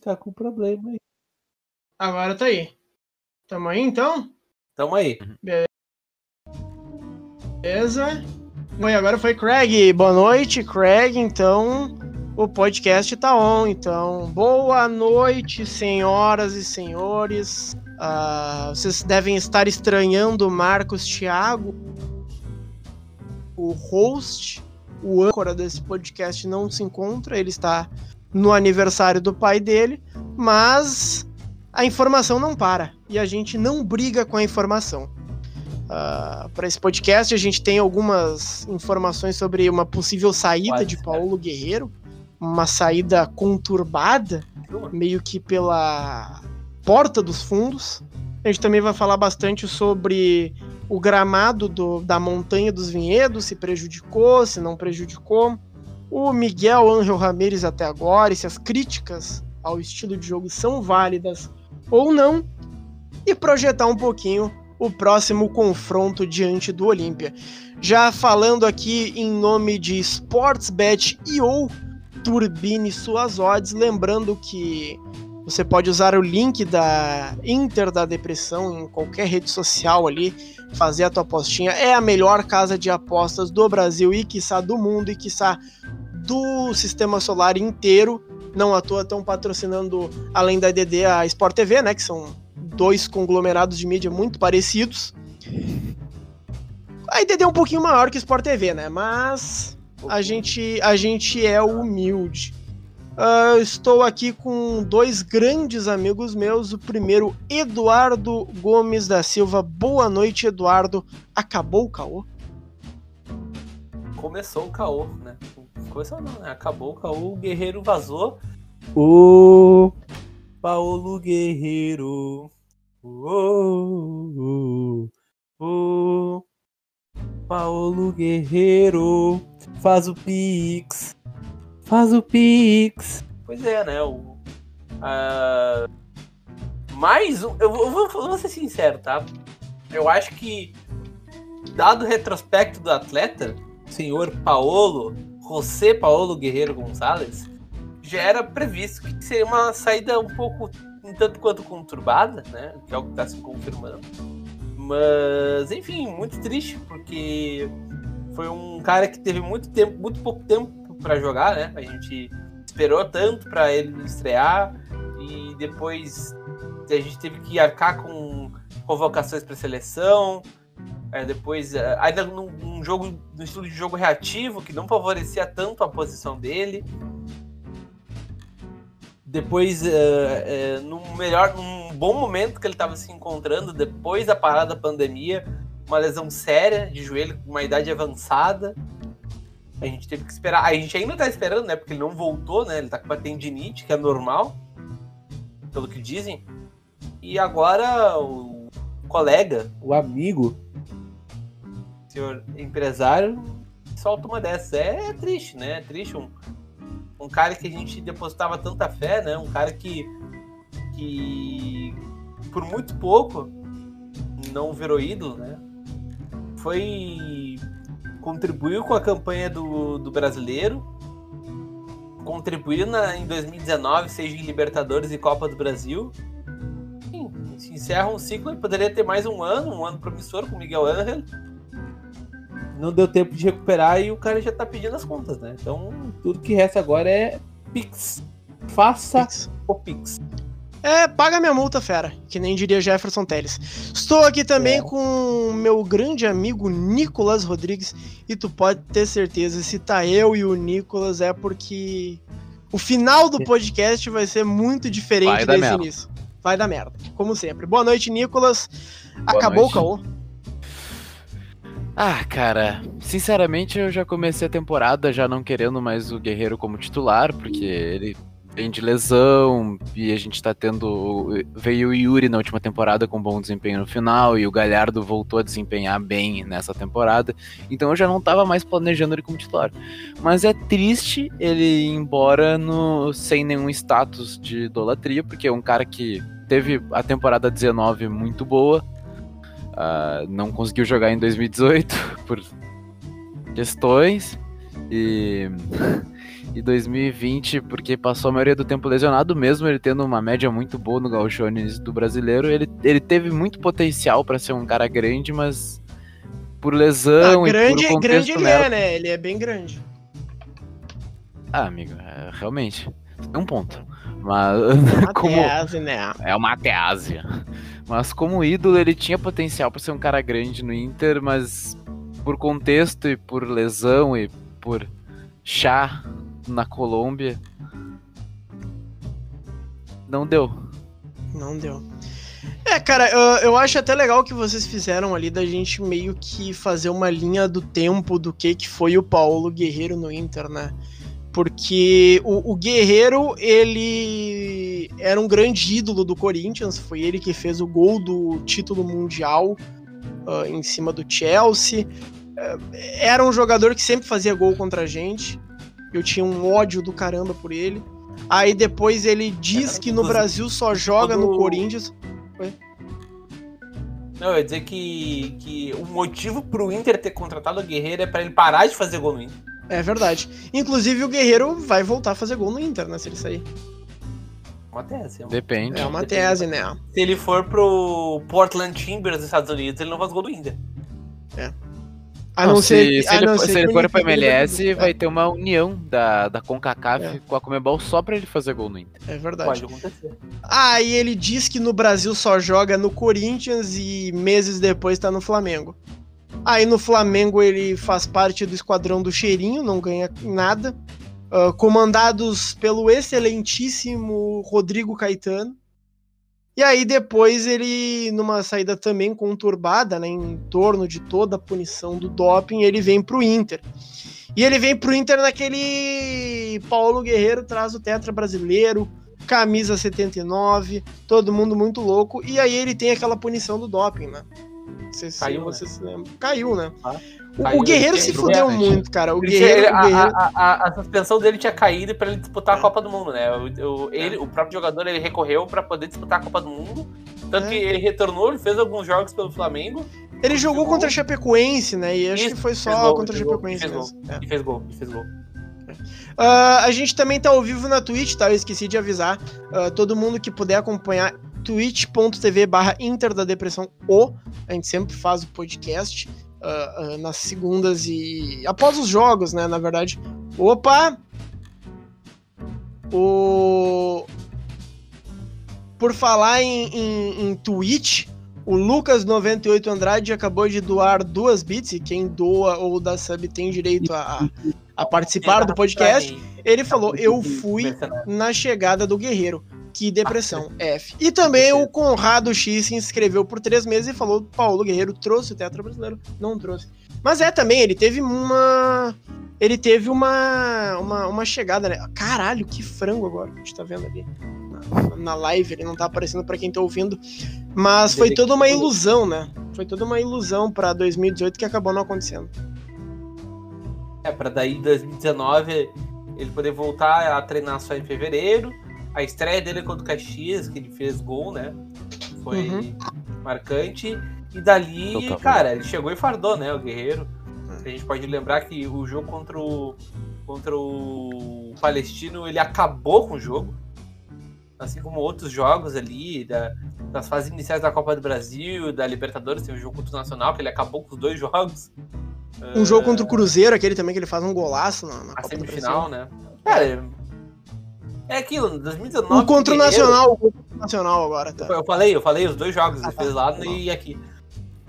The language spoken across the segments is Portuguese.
tá com problema aí. Agora tá aí. Tamo aí então? Tamo aí. Beleza. Bom, e agora foi Craig. Boa noite, Craig. Então, o podcast tá on. Então, boa noite, senhoras e senhores. Ah, vocês devem estar estranhando o Marcos Thiago, o host, o âncora desse podcast não se encontra. Ele está no aniversário do pai dele, mas a informação não para e a gente não briga com a informação. Uh, para esse podcast, a gente tem algumas informações sobre uma possível saída Quase, de Paulo Guerreiro, uma saída conturbada, meio que pela porta dos fundos. A gente também vai falar bastante sobre o gramado do, da Montanha dos Vinhedos, se prejudicou, se não prejudicou. O Miguel Ángel Ramírez até agora, e se as críticas ao estilo de jogo são válidas ou não. E projetar um pouquinho o próximo confronto diante do Olímpia. Já falando aqui em nome de Sportsbet e ou Turbine suas odds, lembrando que você pode usar o link da Inter da Depressão em qualquer rede social ali, fazer a tua apostinha. É a melhor casa de apostas do Brasil e quiçá do mundo e quiçá do sistema solar inteiro. Não à toa estão patrocinando, além da DD, a Sport TV, né? Que são dois conglomerados de mídia muito parecidos. A IDD é um pouquinho maior que o Sport TV, né? Mas a gente, a gente é humilde. Uh, estou aqui com dois grandes amigos meus. O primeiro, Eduardo Gomes da Silva. Boa noite, Eduardo. Acabou o caô? Começou o caô, né? Começou não, né? Acabou o caô, o guerreiro vazou. O Paulo Guerreiro. O, o, o Paulo Guerreiro faz o Pix. Faz o Pix. Pois é, né? O, uh, mais um. Eu vou, eu vou ser sincero, tá? Eu acho que, dado o retrospecto do atleta, senhor Paolo, José Paolo Guerreiro Gonçalves, já era previsto que seria uma saída um pouco, um tanto quanto conturbada, né? Que é o que está se confirmando. Mas, enfim, muito triste, porque foi um cara que teve muito tempo, muito pouco tempo para jogar, né? A gente esperou tanto para ele estrear e depois a gente teve que arcar com convocações para seleção. É, depois, é, ainda num, num, jogo, num estilo de jogo reativo que não favorecia tanto a posição dele. Depois, é, é, num melhor, num bom momento que ele estava se encontrando, depois da parada da pandemia, uma lesão séria de joelho com uma idade avançada. A gente teve que esperar. A gente ainda tá esperando, né? Porque ele não voltou, né? Ele tá com uma tendinite, que é normal, pelo que dizem. E agora o colega, o amigo, senhor empresário, solta uma dessas. É, triste, né? É triste. Um, um cara que a gente depositava tanta fé, né? Um cara que, que por muito pouco não virou ídolo, né? Foi contribuiu com a campanha do, do brasileiro, contribuiu na, em 2019, seja em Libertadores e Copa do Brasil. Sim, se encerra um ciclo e poderia ter mais um ano, um ano promissor com Miguel Ángel. Não deu tempo de recuperar e o cara já tá pedindo as contas, né? Então, tudo que resta agora é Pix. Faça Pix. o Pix. É, paga minha multa, fera, que nem diria Jefferson Teles. Estou aqui também é. com meu grande amigo Nicolas Rodrigues e tu pode ter certeza, se tá eu e o Nicolas é porque o final do podcast vai ser muito diferente vai desse início. Vai dar merda, como sempre. Boa noite, Nicolas. Boa Acabou noite. o caô? Ah, cara, sinceramente eu já comecei a temporada já não querendo mais o Guerreiro como titular, porque ele vem de lesão e a gente tá tendo. Veio o Yuri na última temporada com bom desempenho no final e o Galhardo voltou a desempenhar bem nessa temporada. Então eu já não tava mais planejando ele como titular. Mas é triste ele ir embora no, sem nenhum status de idolatria, porque é um cara que teve a temporada 19 muito boa. Uh, não conseguiu jogar em 2018 por questões. E e 2020, porque passou a maioria do tempo lesionado, mesmo ele tendo uma média muito boa no Gauchão do brasileiro, ele, ele teve muito potencial para ser um cara grande, mas por lesão ah, grande, e por grande ele é, né? Ele é bem grande. Ah, amigo, é, realmente. Tem um ponto. Mas é como né? é uma tease. Mas como ídolo ele tinha potencial para ser um cara grande no Inter, mas por contexto e por lesão e por chá na Colômbia não deu. Não deu. É, cara, eu, eu acho até legal que vocês fizeram ali da gente meio que fazer uma linha do tempo do que, que foi o Paulo Guerreiro no Inter, né? Porque o, o, Guerreiro, ele era um grande ídolo do Corinthians, foi ele que fez o gol do título mundial uh, em cima do Chelsea. Uh, era um jogador que sempre fazia gol contra a gente. Eu tinha um ódio do caramba por ele. Aí depois ele diz que no Brasil só joga no Corinthians. Foi? Não, eu ia dizer que, que o motivo pro Inter ter contratado o Guerreiro é para ele parar de fazer gol no Inter. É verdade. Inclusive o Guerreiro vai voltar a fazer gol no Inter, né? Se ele sair. Uma tese. É. Depende. É uma Depende. tese, né? Se ele for pro Portland Timbers dos Estados Unidos, ele não faz gol do Inter. É. A não, não ser, se, se, ele, for, se ele for pra MLS, vai ter uma união da, da CONCACAF é. com a Comebol só pra ele fazer gol no Inter. É verdade. Pode acontecer. Ah, e ele diz que no Brasil só joga no Corinthians e meses depois tá no Flamengo. Aí no Flamengo ele faz parte do esquadrão do Cheirinho, não ganha nada. Uh, comandados pelo excelentíssimo Rodrigo Caetano. E aí depois ele, numa saída também conturbada, né, em torno de toda a punição do doping, ele vem pro Inter. E ele vem pro Inter naquele Paulo Guerreiro traz o tetra brasileiro, camisa 79, todo mundo muito louco. E aí ele tem aquela punição do doping, né? Não sei se Caiu, você né? se lembra. Caiu, né? Ah, o, caiu, o Guerreiro se fudeu muito, cara. O Guerreiro. Tinha, o Guerreiro... A, a, a, suspensão dele tinha caído para ele disputar é. a Copa do Mundo, né? O, o, ele, o próprio jogador ele recorreu para poder disputar a Copa do Mundo. Tanto é. que ele retornou, ele fez alguns jogos pelo Flamengo. Ele jogou contra a Chapecoense, né? E acho Isso, que foi só gol, contra a Chapecoense. Gol, mesmo. É. E fez gol, e fez gol. Uh, a gente também tá ao vivo na Twitch, tá? Eu esqueci de avisar. Uh, todo mundo que puder acompanhar twitch.tv barra Inter da Depressão O. A gente sempre faz o podcast uh, uh, nas segundas e após os jogos, né? Na verdade. Opa! O... Por falar em, em, em Twitch, o Lucas98 Andrade acabou de doar duas bits, e quem doa ou dá sub tem direito a, a participar do podcast. Ele falou: Eu fui na chegada do Guerreiro. Que depressão, F. E também o Conrado X se inscreveu por três meses e falou: Paulo Guerreiro trouxe o Tetra Brasileiro. Não trouxe. Mas é também, ele teve uma. Ele teve uma, uma, uma chegada, né? Caralho, que frango agora. A gente tá vendo ali na, na live, ele não tá aparecendo para quem tá ouvindo. Mas foi toda uma ilusão, né? Foi toda uma ilusão para 2018 que acabou não acontecendo. É, pra daí 2019 ele poder voltar a treinar só em fevereiro a estreia dele contra o Caxias, que ele fez gol, né? Foi uhum. marcante. E dali, cara, ele chegou e fardou, né? O Guerreiro. A gente pode lembrar que o jogo contra o, contra o Palestino, ele acabou com o jogo. Assim como outros jogos ali, da, das fases iniciais da Copa do Brasil, da Libertadores, tem o jogo contra o Nacional, que ele acabou com os dois jogos. Um uh... jogo contra o Cruzeiro, aquele também que ele faz um golaço na, na a Copa semifinal, né? Cara, é aquilo, 2019. O contra o Nacional, o Nacional agora, tá. Eu falei, eu falei os dois jogos, ah, ele fez lá e aqui.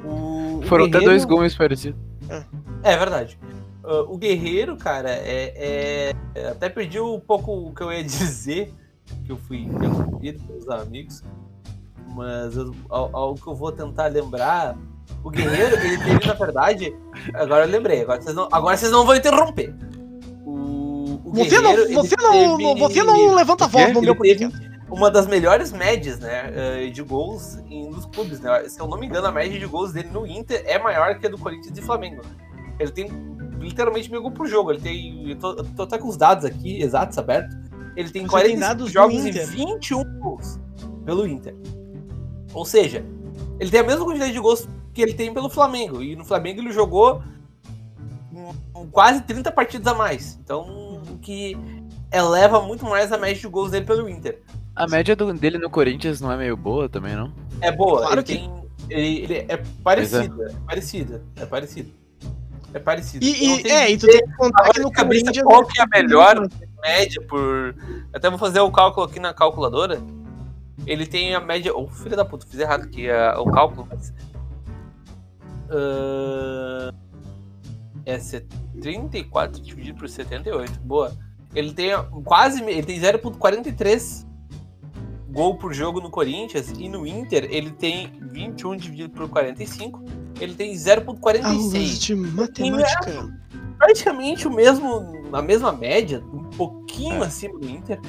O, Foram até dois gols parecidos. É. é verdade. Uh, o Guerreiro, cara, é, é, Até perdi um pouco o que eu ia dizer, que eu fui interrompido pelos amigos. Mas eu, ao, ao, que eu vou tentar lembrar, o Guerreiro, ele teve, na verdade. Agora eu lembrei, agora vocês não, agora vocês não vão interromper. Você não, você não, teve... você não levanta a voz no meu podcast. Uma das melhores médias, né, eh, de gols nos clubes, né? Se eu não me engano, a média de gols dele no Inter é maior que a do Corinthians e Flamengo. Ele tem literalmente meio gol por jogo. Ele tem. Eu tô, tô até com os dados aqui exatos abertos. Ele tem 40 jogos e 21 gols pelo Inter. Ou seja, ele tem a mesma quantidade de gols que ele tem pelo Flamengo. E no Flamengo ele jogou quase 30 partidas a mais. Então, que eleva muito mais a média de gols dele pelo Inter. A média do, dele no Corinthians não é meio boa também, não? É boa, Claro ele que- tem. Ele, ele é parecida, é parecida, é parecida. É parecido. E, e- é, e tu tem que contar que no de cabeça, Corinthians. qual que é a melhor média por. Até vou fazer o cálculo aqui na calculadora. Ele tem a média. Oh, filho da puta, fiz errado aqui a- o cálculo. Mas... Ah, é set- 34 dividido por 78. Boa. Ele tem quase. Ele tem 0,43 gol por jogo no Corinthians. E no Inter ele tem 21 dividido por 45. Ele tem 0,46 Aulas de matemática. praticamente o mesmo, a mesma média, um pouquinho acima do Inter.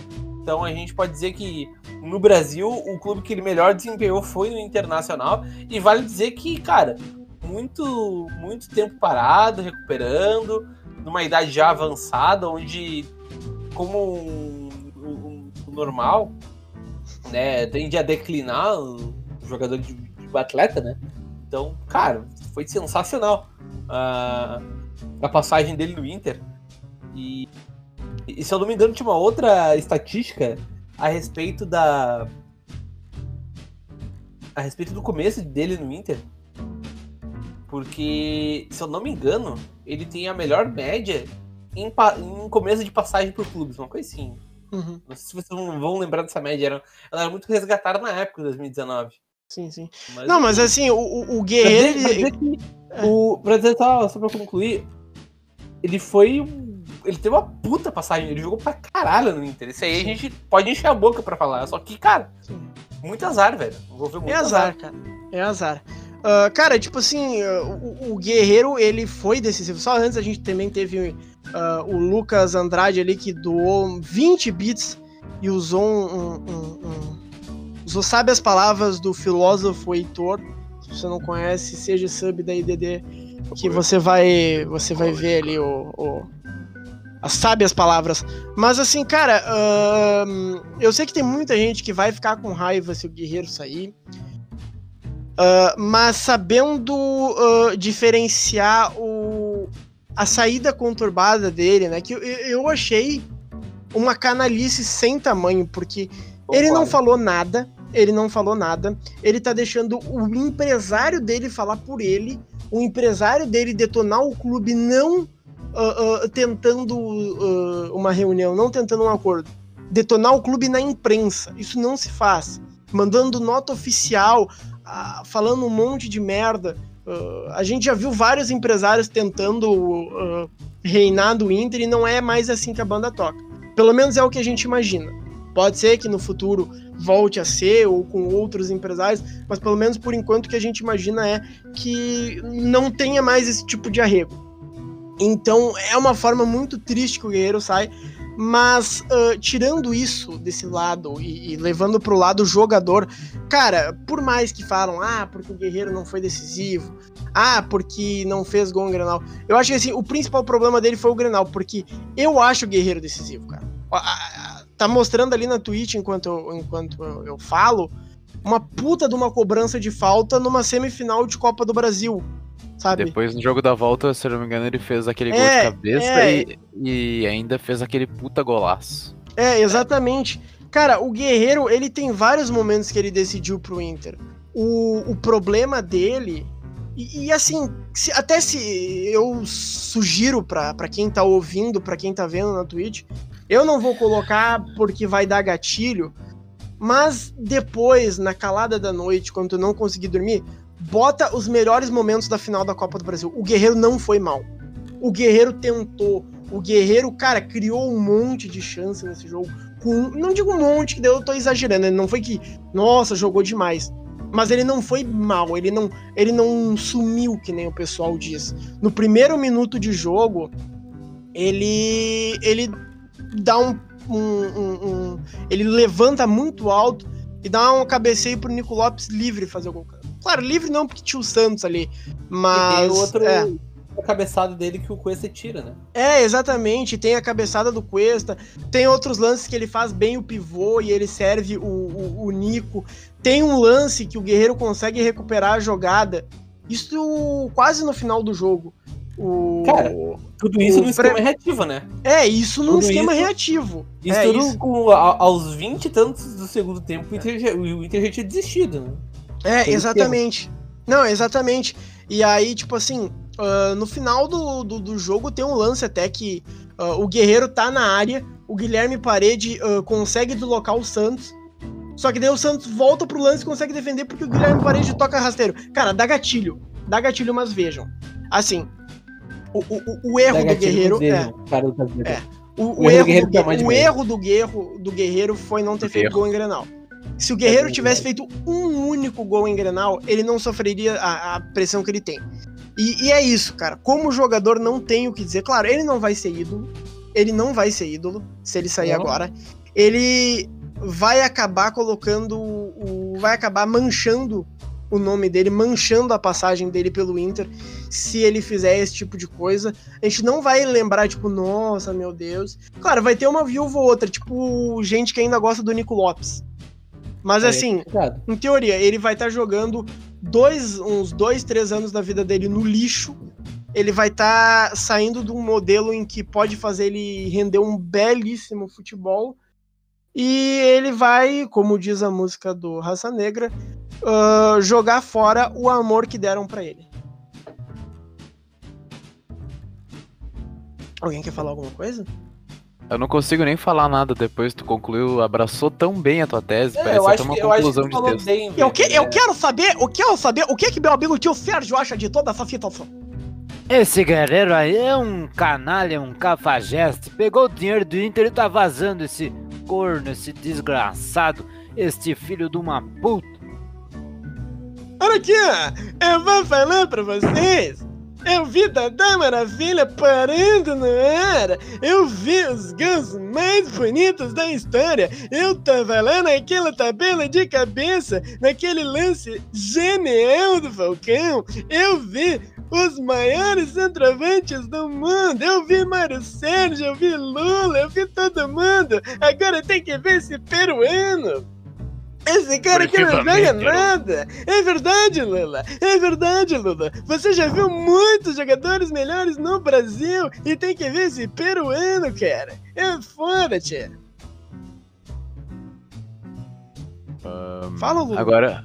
Então a gente pode dizer que no Brasil o clube que ele melhor desempenhou foi no Internacional e vale dizer que, cara, muito muito tempo parado, recuperando, numa idade já avançada, onde como um, um- um normal, né, tende a declinar o jogador de, de atleta, né? Então, cara, foi sensacional. Ah, a passagem dele no Inter. E, e se eu não me engano, tinha uma outra estatística a respeito da. A respeito do começo dele no Inter. Porque, se eu não me engano, ele tem a melhor média em, em começo de passagem por clubes, uma coisa assim. Uhum, Não sei se vocês vão lembrar dessa média. Era, ela era muito resgatada na época de 2019. sim, sim. Mas, Não, mas assim, o, o, Guerreiro. Pra dizer, pra dizer que o, pra dizer só, só pra concluir, ele foi. um- Ele teve uma puta passagem, ele jogou pra caralho no Inter. Isso aí a gente pode encher a boca pra falar. Só que, cara, Sim. muito azar, velho. Envolveu muito É azar, cara. É azar. Ah, cara, tipo assim, o, o Guerreiro, ele foi decisivo. Só antes a gente também teve ah, o Lucas Andrade ali que doou 20 bits e usou um, um- um- Usou sabe as palavras do filósofo Heitor. Se você não conhece, seja sub da IDD, que você vai. Você vai ver ali o. o as sábias palavras. Mas assim, cara, ahn, eu sei que tem muita gente que vai ficar com raiva se o Guerreiro sair. Ah, mas sabendo ah, diferenciar o, a saída conturbada dele, né? Que eu, eu achei uma canalice sem tamanho, porque ele não falou nada, ele não falou nada, ele tá deixando o empresário dele falar por ele, o empresário dele detonar o clube não ah, tentando uma reunião, não tentando um acordo, detonar o clube na imprensa, isso não se faz, mandando nota oficial, falando um monte de merda. Ah, a gente já viu vários empresários tentando ah, reinar do Inter e não é mais assim que a banda toca. Pelo menos é o que a gente imagina. Pode ser que no futuro volte a ser ou com outros empresários, mas pelo menos por enquanto o que a gente imagina é que não tenha mais esse tipo de arrego. Então é uma forma muito triste que o Guerreiro sai, mas ah, tirando isso desse lado e, e levando pro lado jogador, cara, por mais que falam, ah, porque o Guerreiro não foi decisivo, ah, porque não fez gol no Grenal, eu acho que assim, o principal problema dele foi o Grenal, porque eu acho o Guerreiro decisivo, cara. Tá mostrando ali na Twitch, enquanto eu, enquanto eu falo, uma puta de uma cobrança de falta numa semifinal de Copa do Brasil, sabe? Depois no jogo da volta, se não me engano, ele fez aquele gol É, de cabeça é. e, e ainda fez aquele puta golaço. É, exatamente. Cara, o Guerreiro, ele tem vários momentos que ele decidiu pro Inter. O, o problema dele. E, e assim, se- até se eu sugiro pra, pra quem tá ouvindo, pra quem tá vendo na Twitch, eu não vou colocar porque vai dar gatilho, mas depois, na calada da noite, quando tu não conseguir dormir, bota os melhores momentos da final da Copa do Brasil. O Guerreiro não foi mal. O Guerreiro tentou. O Guerreiro, cara, criou um monte de chance nesse jogo. Com, não digo um monte, que daí eu tô exagerando. Ele não foi que, nossa, jogou demais. Mas ele não foi mal, ele não, ele não sumiu, que nem o pessoal diz. No primeiro minuto de jogo, ele, ele dá um, um- um- um- Ele levanta muito alto e dá um cabeceio pro Nico Lopes livre fazer o gol. Claro, livre não, porque tinha o Santos ali. Mas. e tem o outro é. a cabeçada dele que o Cuesta tira, né? É, exatamente. Tem a cabeçada do Cuesta. Tem outros lances que ele faz bem o pivô e ele serve o, o, o Nico. Tem um lance que o Guerreiro consegue recuperar a jogada. Isso quase no final do jogo. O... Cara, tudo isso o no pre- esquema reativo, né? É, isso num tudo esquema isso- reativo. Isso é tudo isso. com, a- aos 20 e tantos do segundo tempo, o Inter, já- o Inter já tinha desistido, né? É, Pelo exatamente. Não, exatamente. E aí, tipo assim, ah, no final do, do, do jogo tem um lance até que ah, o Guerreiro tá na área, o Guilherme Parede ah, consegue deslocar o Santos. Só que daí o Santos volta pro lance e consegue defender porque o Guilherme Parede toca rasteiro. Cara, dá gatilho. Dá gatilho, mas vejam. Assim, o, o, o- o erro do Guerreiro. É, cara. É. o, o O erro do erro, Guerreiro do, Gue- mais de o erro do Guerreiro, do Guerreiro foi não ter feito Erro. gol em Grenal. Se o Guerreiro É tivesse feito um único gol em Grenal, ele não sofreria a, a pressão que ele tem. E, e é isso, cara. Como jogador, não tem o que dizer. Claro, ele não vai ser ídolo. Ele não vai ser ídolo se ele sair Não. agora. Ele vai acabar colocando o. Vai acabar manchando o nome dele, manchando a passagem dele pelo Inter, se ele fizer esse tipo de coisa. A gente não vai lembrar, tipo, nossa, meu Deus. Claro, vai ter uma viúva ou outra, tipo, gente que ainda gosta do Nico Lopes. Mas É, assim, complicado. em teoria, ele vai estar jogando dois, uns dois, três anos da vida dele no lixo. Ele vai estar saindo de um modelo em que pode fazer ele render um belíssimo futebol. E ele vai, como diz a música do Raça Negra, ah, jogar fora o amor que deram pra ele. Alguém quer falar alguma coisa? Eu não consigo nem falar nada depois, tu concluiu, abraçou tão bem a tua tese, É, parece eu até uma que, eu acho que conclusão de texto. bem, Eu, que, eu quero saber, eu quero saber o que que meu amigo tio Sérgio acha de toda essa situação. Esse guerreiro aí é um canalha, um cafajeste. Pegou o dinheiro do Inter e tá vazando esse corno, esse desgraçado, este filho de uma puta. Olha aqui, ó. eu vou falar pra vocês. Eu vi Tata Maravilha parando no ar. Eu vi os gols mais bonitos da história. Eu tava lá naquela tabela de cabeça, naquele lance genial do Falcão. Eu vi os maiores centroavantes do mundo. Eu vi Mário Sérgio, eu vi Lula, eu vi todo mundo. Agora tem que ver esse peruano. Esse cara que não Precisamente, nada! É verdade, Lula! É verdade, Lula! Você já viu muitos jogadores melhores no Brasil e tem que ver esse peruano, cara! É foda, tia! Fala, Lula! Agora,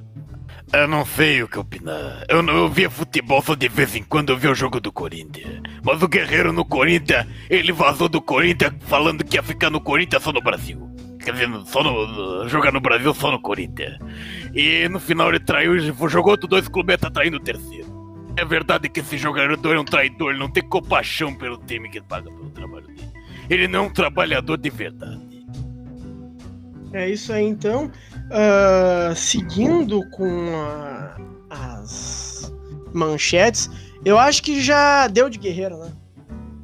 Eu não sei o que opinar. Eu não eu via futebol só de vez em quando eu via o jogo do Corinthians. Mas o Guerreiro no Corinthians, ele vazou do Corinthians falando que ia ficar no Corinthians só no Brasil. Quer dizer, só no, jogar no Brasil só no Corinthians. E no final ele traiu, jogou outros dois clubes tá traindo o terceiro. É verdade que esse jogador é um traidor, ele não tem compaixão pelo time que paga pelo trabalho dele. Ele não é um trabalhador de verdade. É isso aí, então. Ah, seguindo com a- as manchetes, eu acho que já deu de guerreiro, né?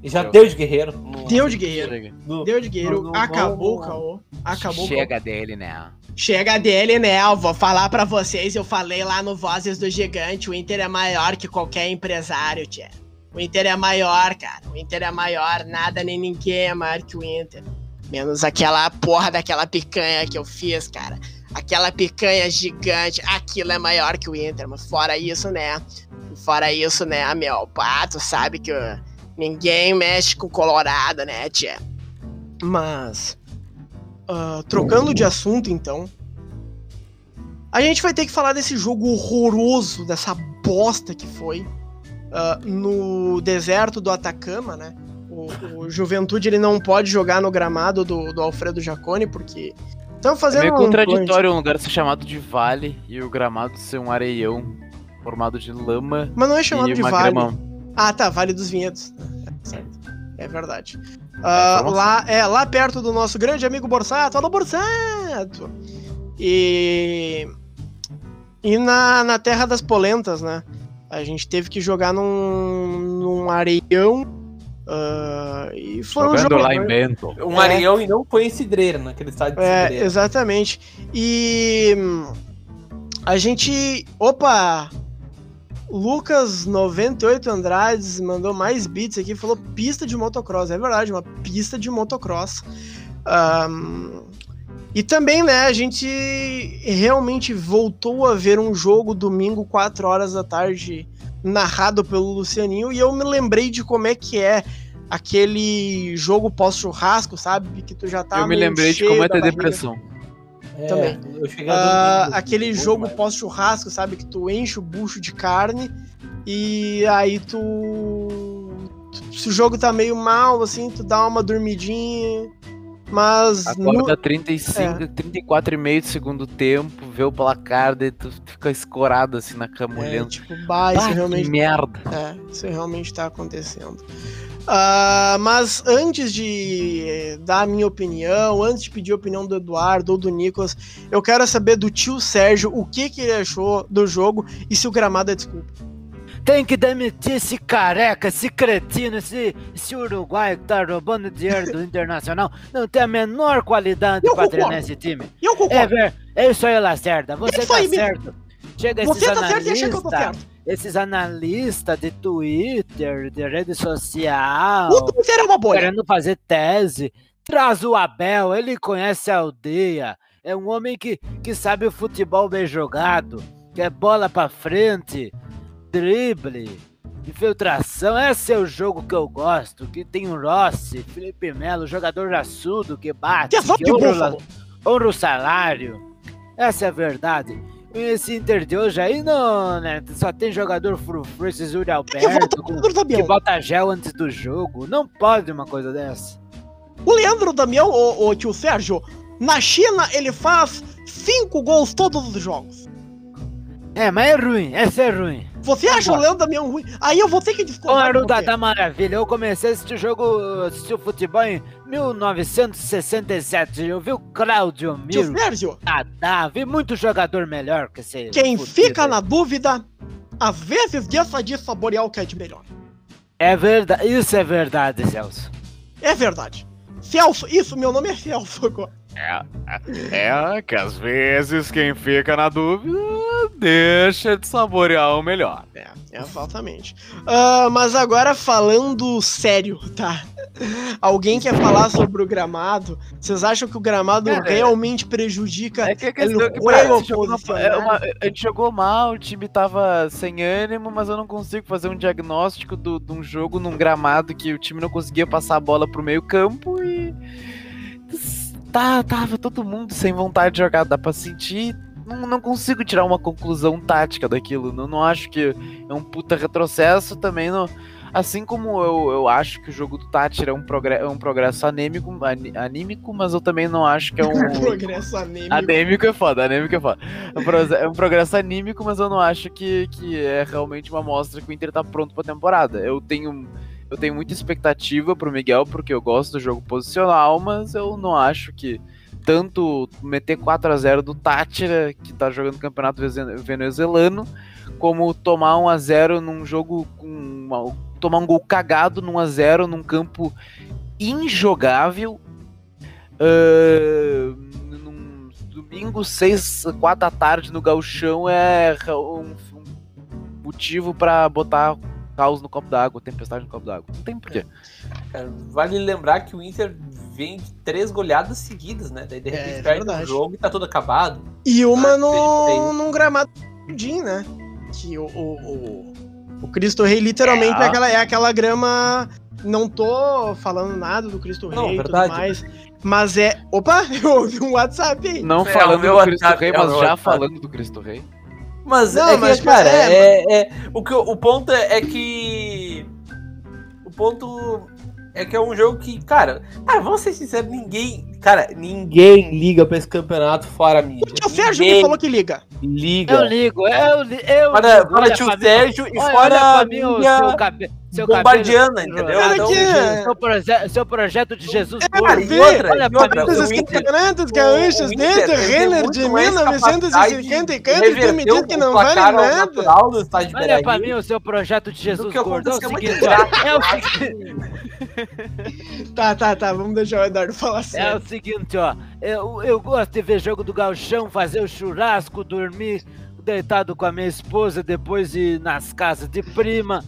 Já deu de guerreiro. Deu de guerreiro. chega. no- Deu de guerreiro, Não, não acabou o caô. Acabou. Chega dele, né? Chega dele, né? Eu vou falar pra vocês, eu falei lá no Vozes do Gigante, o Inter é maior que qualquer empresário, tia. O Inter é maior, cara. O Inter é maior, nada nem ninguém é maior que o Inter. Menos aquela porra daquela picanha que eu fiz, cara. Aquela picanha gigante, aquilo é maior que o Inter, mas fora isso, né? Fora isso, né, meu? Pá, tu sabe que uh, ninguém mexe com Colorado, né, tia? Mas. ah, trocando de assunto, então. A gente vai ter que falar desse jogo horroroso, dessa bosta que foi ah, no deserto do Atacama, né? O, o Juventude ele não pode jogar no gramado do, do Alfredo Jacone porque estão É fazendo meio um contraditório um lugar ser chamado de vale e o gramado ser um areião formado de lama Mas não é chamado de vale. grama. Ah, tá, Vale dos Vinhedos. É, certo. É verdade. Informação. lá, é, lá perto do nosso grande amigo Borsato. Alô, Borsato! E. E na, na Terra das Polentas, né? A gente teve que jogar num, num areião. ah, e foi um Jogando jogo. lá em Bento. Um É. areião e não foi em Cidreira, naquele estádio de É, Cidreira. exatamente. E hum, a gente. Opa! Lucas 98 Andrades mandou mais beats aqui, falou pista de motocross. É verdade, uma pista de motocross. Ahn, e também, né, a gente realmente voltou a ver um jogo domingo, 4 horas da tarde, narrado pelo Lucianinho e eu me lembrei de como é que é aquele jogo pós-churrasco, sabe? Que tu já tá. eu me lembrei de como é ter depressão. É, Também. Dormir, aquele jogo pós-churrasco, sabe? Que tu enche o bucho de carne e aí tu. Se o jogo tá meio mal, assim, tu dá uma dormidinha. Mas. no- Acorda 35, 34 e meio de segundo tempo, vê o placar, daí tu fica escorado assim na cama É, olhando. tipo, bah, isso Ah, realmente que merda. É, isso realmente tá acontecendo. Ah, mas antes de dar a minha opinião, antes de pedir a opinião do Eduardo ou do Nicolas, eu quero saber do tio Sérgio o que, que ele achou do jogo e se o gramado é desculpa. Tem que demitir esse careca, esse cretino, esse, esse uruguaio que tá roubando dinheiro do Internacional. Não tem a menor qualidade Eu pra treinar esse time. Eu É, concordo. ver, é isso aí, Lacerda. Você tá aí mesmo. certo. Chega esses Você tá certo e acha que eu tô certo. Esses analistas de Twitter, de rede social, O Twitter é uma bolha. querendo fazer tese. Traz o Abel, ele conhece a aldeia. É um homem que, que sabe o futebol bem jogado, que é bola pra frente, drible, infiltração. Esse é o jogo que eu gosto, que tem o Rossi, Felipe Melo, jogador raçudo que bate, Que é só que honra, honra o salário. Essa é a verdade. Esse Inter de hoje aí não, né? Só tem jogador frufru, esse Que volta Alberto, com- Leandro que bota gel antes do jogo. Não pode uma coisa dessa. O Leandro Damião, o, o tio Sérgio, na China ele faz cinco gols todos os jogos. É, mas é ruim, essa é ruim. Você acha o Leandro Damião ruim? Aí eu vou ter que discordar Ruda você. da Maravilha, eu comecei o jogo, assistir o futebol em 1967. Eu vi o Claudio Tio Miro, Sérgio, Dadá, vi muito jogador melhor que esse. quem fica aí. na dúvida, às vezes deixa de saborear o que é de melhor. É verdade, isso é verdade, Celso. É verdade. Celso, isso, meu nome é Celso agora. É que às vezes quem fica na dúvida deixa de saborear o melhor. É, exatamente. Ah, mas agora falando sério, tá? Alguém quer falar sobre o gramado? Vocês acham que o gramado Cara, realmente prejudica É que a questão é que parece jogou é uma- a gente jogou mal, o time tava sem ânimo, mas eu não consigo fazer um diagnóstico do- de um jogo num gramado que o time não conseguia passar a bola pro meio campo e. Tá, tava todo mundo sem vontade de jogar, dá pra sentir. Não, não consigo tirar uma conclusão tática daquilo. Não, não acho que é um puta retrocesso também. Não, assim como eu, eu acho que o jogo do Tátira é um, progre, é um progresso anêmico, anímico, mas eu também não acho que é um. Progresso anêmico. Anêmico é foda, anêmico é foda. É um É um progresso anímico, mas eu não acho que, que é realmente uma mostra que o Inter tá pronto pra temporada. Eu tenho, eu tenho muita expectativa pro Miguel, porque eu gosto do jogo posicional, mas eu não acho que tanto meter 4 a 0 do Tátira, que tá jogando campeonato venezuelano, como tomar 1 a 0 num jogo com uma- tomar um gol cagado num 1 a 0 num campo injogável. Ah, num domingo, 6, 4 da tarde no Gauchão é um, um motivo pra botar caos no copo d'água, tempestade no copo d'água. Não tem porquê. Cara, vale lembrar que o Inter vem de três goleadas seguidas, né? Daí de É, repente é perde o jogo e tá todo acabado. E uma no, Perfeito. num gramado Din, né? Que o, o, o, o Cristo Rei literalmente é. É. aquela, é aquela grama. Não tô falando nada do Cristo Rei Não, e verdade. tudo mais. Mas é. Opa, eu ouvi um WhatsApp aí. Não É, falando do Cristo WhatsApp, Rei, é o mas já WhatsApp. falando do Cristo Rei. Mas, Não, é mas, que, cara, é, é, é- o, que, o ponto é, é que. O ponto é que é um jogo que, cara, cara, vamos ser sinceros, ninguém. Cara, ninguém liga pra esse campeonato fora a mídia. O tio Sérgio me falou que liga. liga. Eu ligo, eu, eu Fora, ligo. fora olha tio Sérgio e olha, fora olha a pra mim o mídia seu, bombardiana, cabelo- entendeu? Então, é. Seu, proje seu projeto de Jesus Cara, gordo. e outra, Olha e outra, os o campeonatos o- gaúchos o desde ele tem Renner de mais 1950 e canto e reverter me diz o que não vale nada. natural do estádio de Olha pra mim o seu projeto de Jesus que gordo. É o aconteceu seguinte. É o seguinte. Tá, tá, tá. Vamos deixar o Eduardo falar É sério. o seguinte, ó. Eu, eu gosto de ver jogo do galchão, fazer o churrasco, dormir deitado com a minha esposa, depois ir nas casas de prima,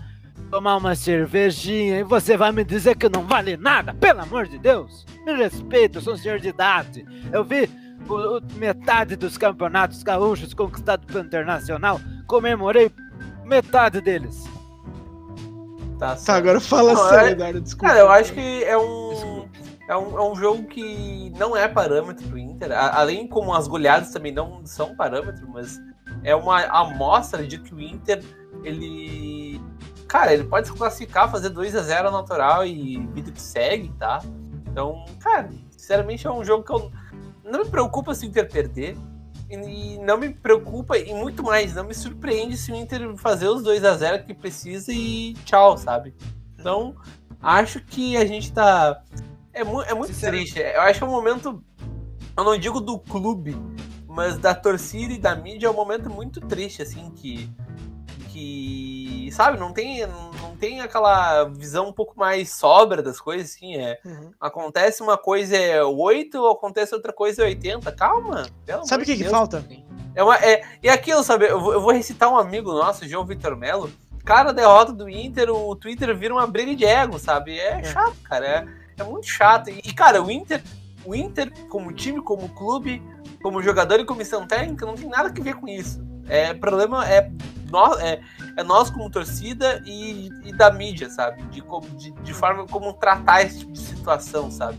tomar uma cervejinha. E você vai me dizer que não vale nada? Pelo amor de Deus! Me respeita, eu sou um senhor de idade. Eu vi o- o- metade dos campeonatos gaúchos conquistados pelo Internacional. Comemorei Metade deles. Tá, Tá, certo. agora fala Não, sério, é- Eduardo, desculpa. Cara, eu acho que é um, é um. É um jogo que não é parâmetro pro Inter. A- além como as goleadas também não são parâmetro, mas é uma amostra de que o Inter, ele. Cara, ele pode se classificar, fazer 2 a 0 natural e vida que segue, tá? Então, cara, sinceramente é um jogo que eu. Não me preocupa se o Inter perder. E não me preocupa, e muito mais, não me surpreende se o Inter fazer os 2 a 0 que precisa e tchau, sabe? Então, acho que a gente tá. É, mu é muito triste. Eu acho que é um momento. Eu não digo do clube, mas da torcida e da mídia é um momento muito triste, assim, que. Que. Sabe, não tem, não tem aquela visão um pouco mais sobra das coisas, assim. É, Uhum. acontece uma coisa é 8, acontece outra coisa é 80. Calma. Sabe o que, que falta? É, uma, é, e aquilo, sabe? Eu vou, eu vou recitar um amigo nosso, João Vitor Melo. Cara, a derrota do Inter, o Twitter vira uma briga de ego, sabe? É, É. chato, cara. É, é muito chato. E, cara, o Inter, o Inter, como time, como clube, como jogador e comissão técnica, não tem nada a ver com isso. É problema é nós, é, é nós como torcida e, e da mídia, sabe? De, de, de forma como tratar esse tipo de situação, sabe?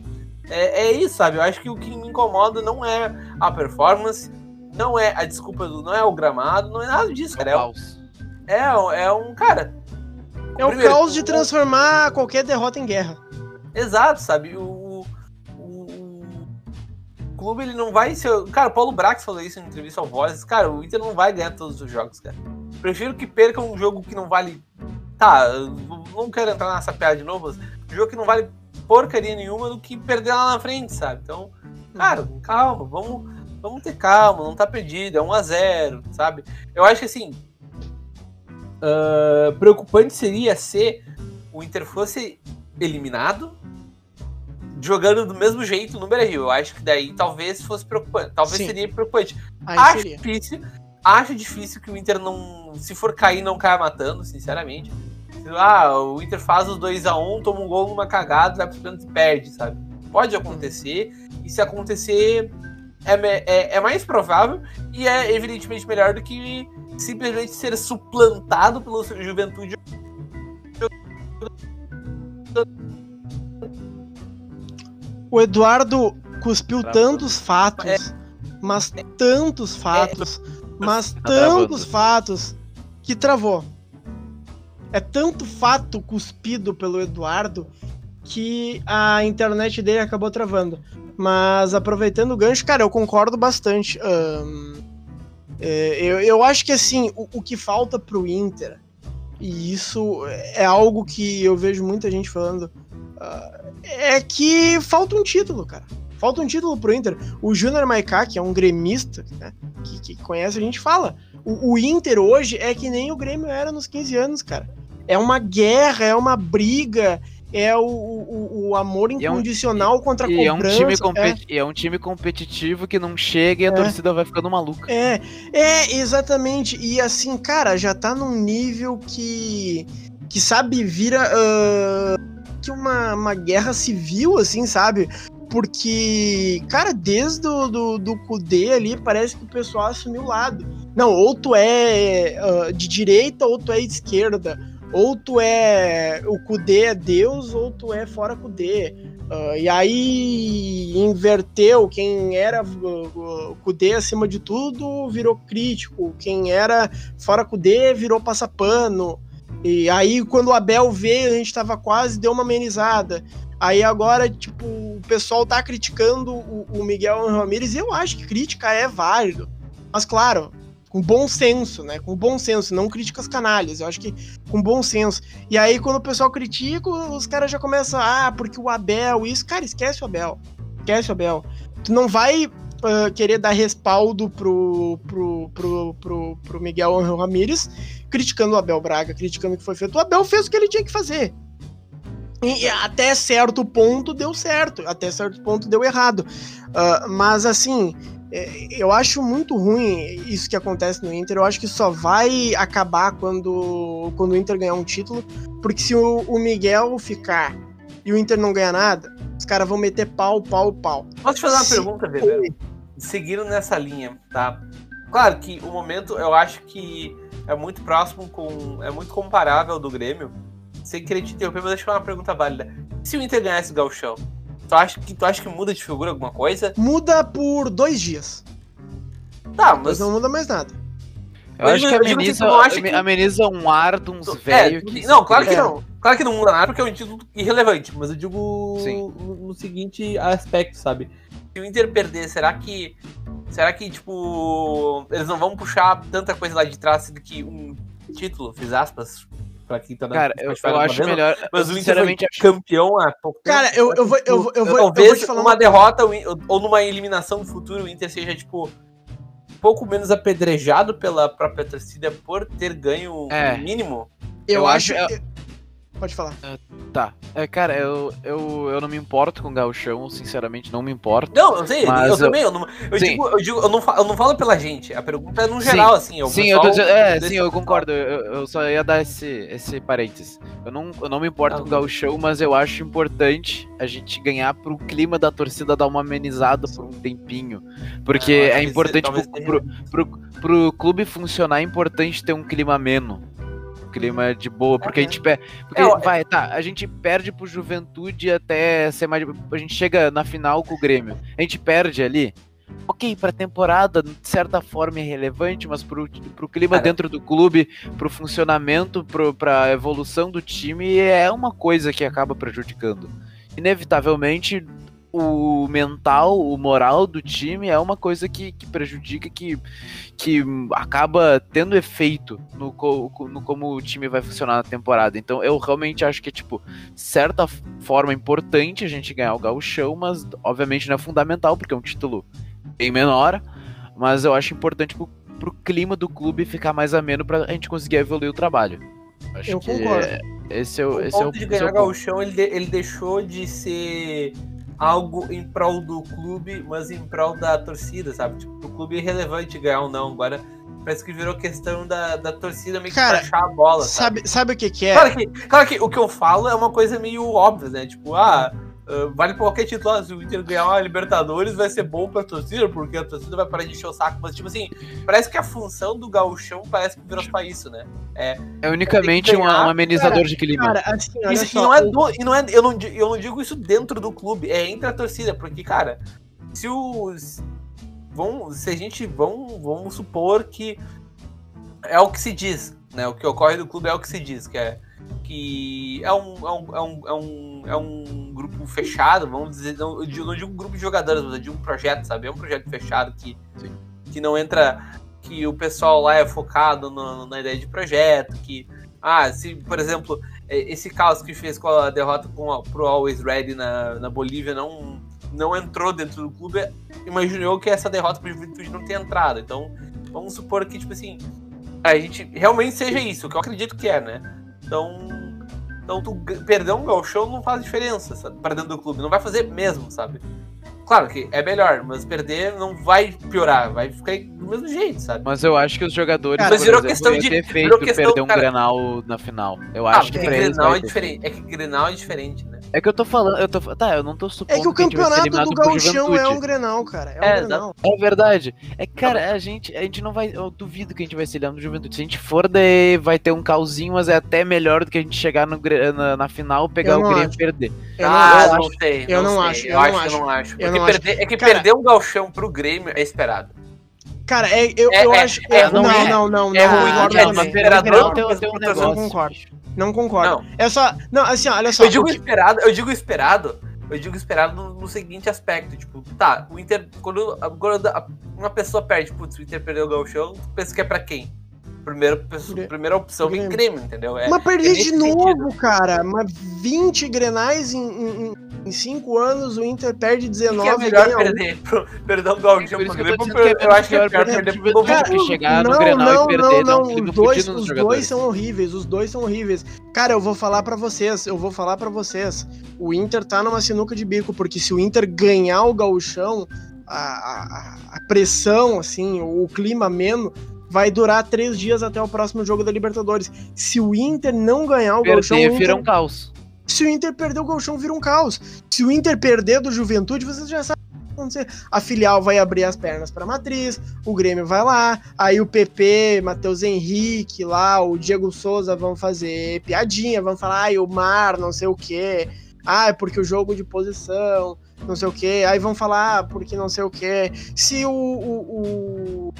É, é isso, sabe? Eu acho que o que me incomoda não é a performance, não é a desculpa do, não é o gramado, não é nada disso, cara. É, um- Caos. é, um- é um cara. É o primeiro, caos de transformar qualquer derrota em guerra. Exato, sabe? O clube ele não vai ser. Cara, o Paulo Brax falou isso em entrevista ao Vozes. Cara, o Inter não vai ganhar todos os jogos, cara. Prefiro que perca um jogo que não vale. Tá, não quero entrar nessa piada de novo, mas um jogo que não vale porcaria nenhuma do que perder lá na frente, sabe? Então, cara, calma, vamos, vamos ter calma, não tá perdido, é 1x0, sabe? Eu acho que assim. ah, preocupante seria se o Inter fosse eliminado jogando do mesmo jeito no Brasil. Eu acho que daí talvez fosse preocupante. Talvez Sim. seria preocupante. Aí acho seria. difícil. Acho difícil que o Inter não. Se for cair, não caia matando, sinceramente. Ah, o Inter faz os 2x1, toma um gol numa cagada, vai pros pênaltis e perde, sabe? Pode acontecer. E se acontecer, é, é, é mais provável e é evidentemente melhor do que simplesmente ser suplantado pelo Juventude. O Eduardo cuspiu tantos fatos, mas tantos fatos, mas Tá travando. tantos fatos, que travou. É tanto fato cuspido pelo Eduardo que a internet dele acabou travando. Mas aproveitando o gancho, cara, eu concordo bastante. É, eu, eu acho que assim, o, o que falta pro Inter, e isso é algo que eu vejo muita gente falando, é que falta um título, cara. Falta um título pro Inter. O Júnior Maiká, que é um gremista, né, que, que conhece, a gente fala. O, o Inter hoje é que nem o Grêmio era nos 15 anos, cara. É uma guerra, é uma briga, é o, o, o amor E é um- incondicional contra a E é, um cobrança. time é. competi- e é um time competitivo que não chega e a É. torcida vai ficando maluca. É, é, exatamente. E assim, cara, já tá num nível que. que sabe, vira. ah, que uma, uma guerra civil, assim, sabe? Porque, cara, desde o do, do Kudê ali, parece que o pessoal assumiu o lado. Não, ou tu é ah, de direita ou tu é de esquerda. Ou tu é. O Kudê é Deus, ou tu é fora Kudê. Ah, e aí inverteu, quem era uh, uh, Kudê acima de tudo virou crítico, quem era fora Kudê virou passapano. E aí quando o Abel veio, a gente tava quase, deu uma amenizada. Aí agora, tipo, o pessoal tá criticando o, o Miguel Ramírez e eu acho que crítica é válido. Mas claro, com bom senso, né? Com bom senso, não críticas canalhas. Eu acho que com bom senso. E aí, quando o pessoal critica, os caras já começam, ah, porque o Abel, isso. Cara, esquece o Abel. Esquece o Abel. Tu não vai ah, querer dar respaldo pro, pro, pro, pro, pro Miguel Angel Ramírez criticando o Abel Braga, criticando o que foi feito. O Abel fez o que ele tinha que fazer. E até certo ponto deu certo, até certo ponto deu errado. Ah, mas assim, é, eu acho muito ruim isso que acontece no Inter. Eu acho que só vai acabar quando, quando o Inter ganhar um título. Porque se o, o Miguel ficar e o Inter não ganhar nada, os caras vão meter pau, pau, pau. Posso te fazer uma Se- pergunta, Weber? Seguindo nessa linha, tá? Claro que o momento eu acho que é muito próximo com. é muito comparável ao do Grêmio. Sem querer te interromper, mas deixa eu uma pergunta válida. Se o Inter ganhasse o Galchão, tu acha que, tu acha que muda de figura alguma coisa? Muda por dois dias. Tá, Mas mas. não muda mais nada. Eu Eu acho que ameniza, assim, tu não acha que- ameniza um ar de uns É, velhos que. não, claro que É. não. Claro que não muda nada porque é um título irrelevante, mas eu digo Sim. no seguinte aspecto, sabe? Se o Inter perder, será que. Será que, tipo. Eles não vão puxar tanta coisa lá de trás do que um título, fiz aspas, pra quem tá na Cara, eu, eu não acho vendo, melhor. Mas eu o Inter foi acho. campeão há pouco tempo. Cara, eu, eu, vou, eu, vou, eu, vou, eu Talvez vou te falar uma derrota ou numa eliminação no futuro o Inter seja, tipo, um pouco menos apedrejado pela própria torcida por ter ganho É. o mínimo. Eu, eu acho. acho- eu- Pode falar. Tá. É, cara, eu, eu, eu não me importo com o Gauchão, sinceramente, não me importo. Não, eu sei, Mas eu eu- também. Eu, não, eu, Sim. digo, eu, digo, eu, não falo, eu não falo pela gente. A pergunta é no Sim. geral, assim. é o Sim, eu tô. É, sim, eu concordo. Eu, eu só ia dar esse, esse parênteses. Eu não, eu não me importo Ah, com o Gauchão, mas eu acho importante a gente ganhar pro clima da torcida dar uma amenizada por um tempinho. Porque É, eu é importante talvez pro, pro, pro, pro clube funcionar, é importante ter um clima ameno. Clima de boa, porque a gente perde. Porque, É, vai, tá, a gente perde pro juventude até ser mais. A gente chega na final com o Grêmio. A gente perde ali. Ok, pra temporada, de certa forma é relevante, mas pro, pro clima Cara. dentro do clube, pro funcionamento, pro, pra evolução do time, é uma coisa que acaba prejudicando. Inevitavelmente, o mental, o moral do time é uma coisa que, que prejudica, que, que acaba tendo efeito no, co- no como o time vai funcionar na temporada. Então eu realmente acho que é, tipo, certa forma importante a gente ganhar o gauchão, mas obviamente não é fundamental, porque é um título bem menor, mas eu acho importante pro, pro clima do clube ficar mais ameno pra gente conseguir evoluir o trabalho. Acho Eu que concordo. Esse é o, O esse é o, ponto de é ganhar o ponto. gauchão, ele, de- ele deixou de ser algo em prol do clube, mas em prol da torcida, sabe? Tipo, o clube é irrelevante ganhar ou não. Agora parece que virou questão da, da torcida meio que Cara, pra achar a bola, sabe? Sabe, sabe o que, que é? Claro que, claro que o que eu falo é uma coisa meio óbvia, né? Tipo, ah, ah, vale pra qualquer título. ah, Se o Inter ganhar uma Libertadores, vai ser bom pra torcida, porque a torcida vai parar de encher o saco. Mas, tipo assim, parece que a função do gauchão parece que virou só isso, né? É unicamente tem que um, um amenizador de clima. Cara, assim, Isso, e só. não é do, e não é, eu, não, eu não digo isso dentro do clube, é entre a torcida, porque, cara, se os. Vão, se a gente. Vão, vamos supor que é o que se diz, né? O que ocorre no clube é o que se diz, que é. Que é um, é um, é um, é um, é um grupo fechado, vamos dizer. Não, eu digo- não digo um grupo de jogadores, mas eu digo um projeto, sabe? É um projeto fechado que, Sim. que não entra. Que o pessoal lá é focado no- na ideia de projeto, que. Ah, se, por exemplo, é, esse caos que fez com a derrota com a, pro Always Ready na, na Bolívia não, não entrou dentro do clube, imaginou que essa derrota pro Juventude não tenha entrado. Então, vamos supor que, tipo assim, a gente realmente seja isso, que eu acredito que é, né? Então, então tu perder um gauchão não faz diferença, sabe? Pra dentro do clube. Não vai fazer mesmo, sabe? Claro que é melhor, mas perder não vai piorar, vai ficar do mesmo jeito, sabe? Mas eu acho que os jogadores, Cara, por mas virou exemplo, questão de- ter feito virou questão, perder um cara- Grenal na final. Eu Ah, acho que pra eles Grenal é diferente. É que Grenal é diferente, né? feito. É que eu tô falando, eu tô, tá, eu não tô supondo É que o a gente vai ser campeonato eliminado do Gauchão é um. Grenal, cara. É um É, Grenal. É verdade. É que, cara, a gente, a gente não vai. Eu duvido que a gente vai ser eliminado do Juventude. Se a gente for, daí vai ter um calzinho, mas é até melhor do que a gente chegar no, na, na final, pegar Eu o não Grêmio acho. e perder. Eu ah, não não, acho. sei. Eu não sei. acho, Eu, eu acho não que eu acho. não acho. Porque não perder, é que Cara- perder um galchão pro Grêmio é esperado. Cara, é, eu, É- eu é- acho. é não, ruim, é- não, não, não. é não ruim, é Não, mas tem um não concordo. Não concordo. Não. É só. Não, assim, olha só. Eu digo o que- esperado, eu digo esperado, eu digo esperado no, no seguinte aspecto, tipo, tá, o Inter, quando, quando uma pessoa perde, putz, o Inter perdeu o gauchão, tu pensa que é pra quem? Primeira, pessoa, primeira opção vem Grêmio. Grêmio, entendeu? É, Mas perder é de novo, sentido. cara. Mas 20 grenais em, em, em cinco anos, o Inter perde O que 19 é e melhor um. perder, pro, Por isso pro que eu que é Eu acho que é melhor perder pro. Juventude. que chegar no não, Grenal e não, perder, não, não. clima Os dois, os dois são horríveis, os dois são horríveis. Cara, eu vou falar pra vocês, eu vou falar pra vocês. O Inter tá numa sinuca de bico, porque se o Inter ganhar o gauchão, a, a, a pressão, assim, o clima ameno, vai durar três dias até o próximo jogo da Libertadores. Se o Inter não ganhar o gauchão, Perder Inter vira um caos. se o Inter perder o Galchão, vira um caos. Se o Inter perder do Juventude, vocês já sabem o que acontecer. A filial vai abrir as pernas pra matriz, o Grêmio vai lá, aí o PP, Matheus Henrique lá, o Diego Souza vão fazer piadinha, vão falar, ai, o Mar, não sei o quê. Ah, é porque o jogo de posição, não sei o quê. Aí vão falar, ah, porque não sei o quê. Se o, o, o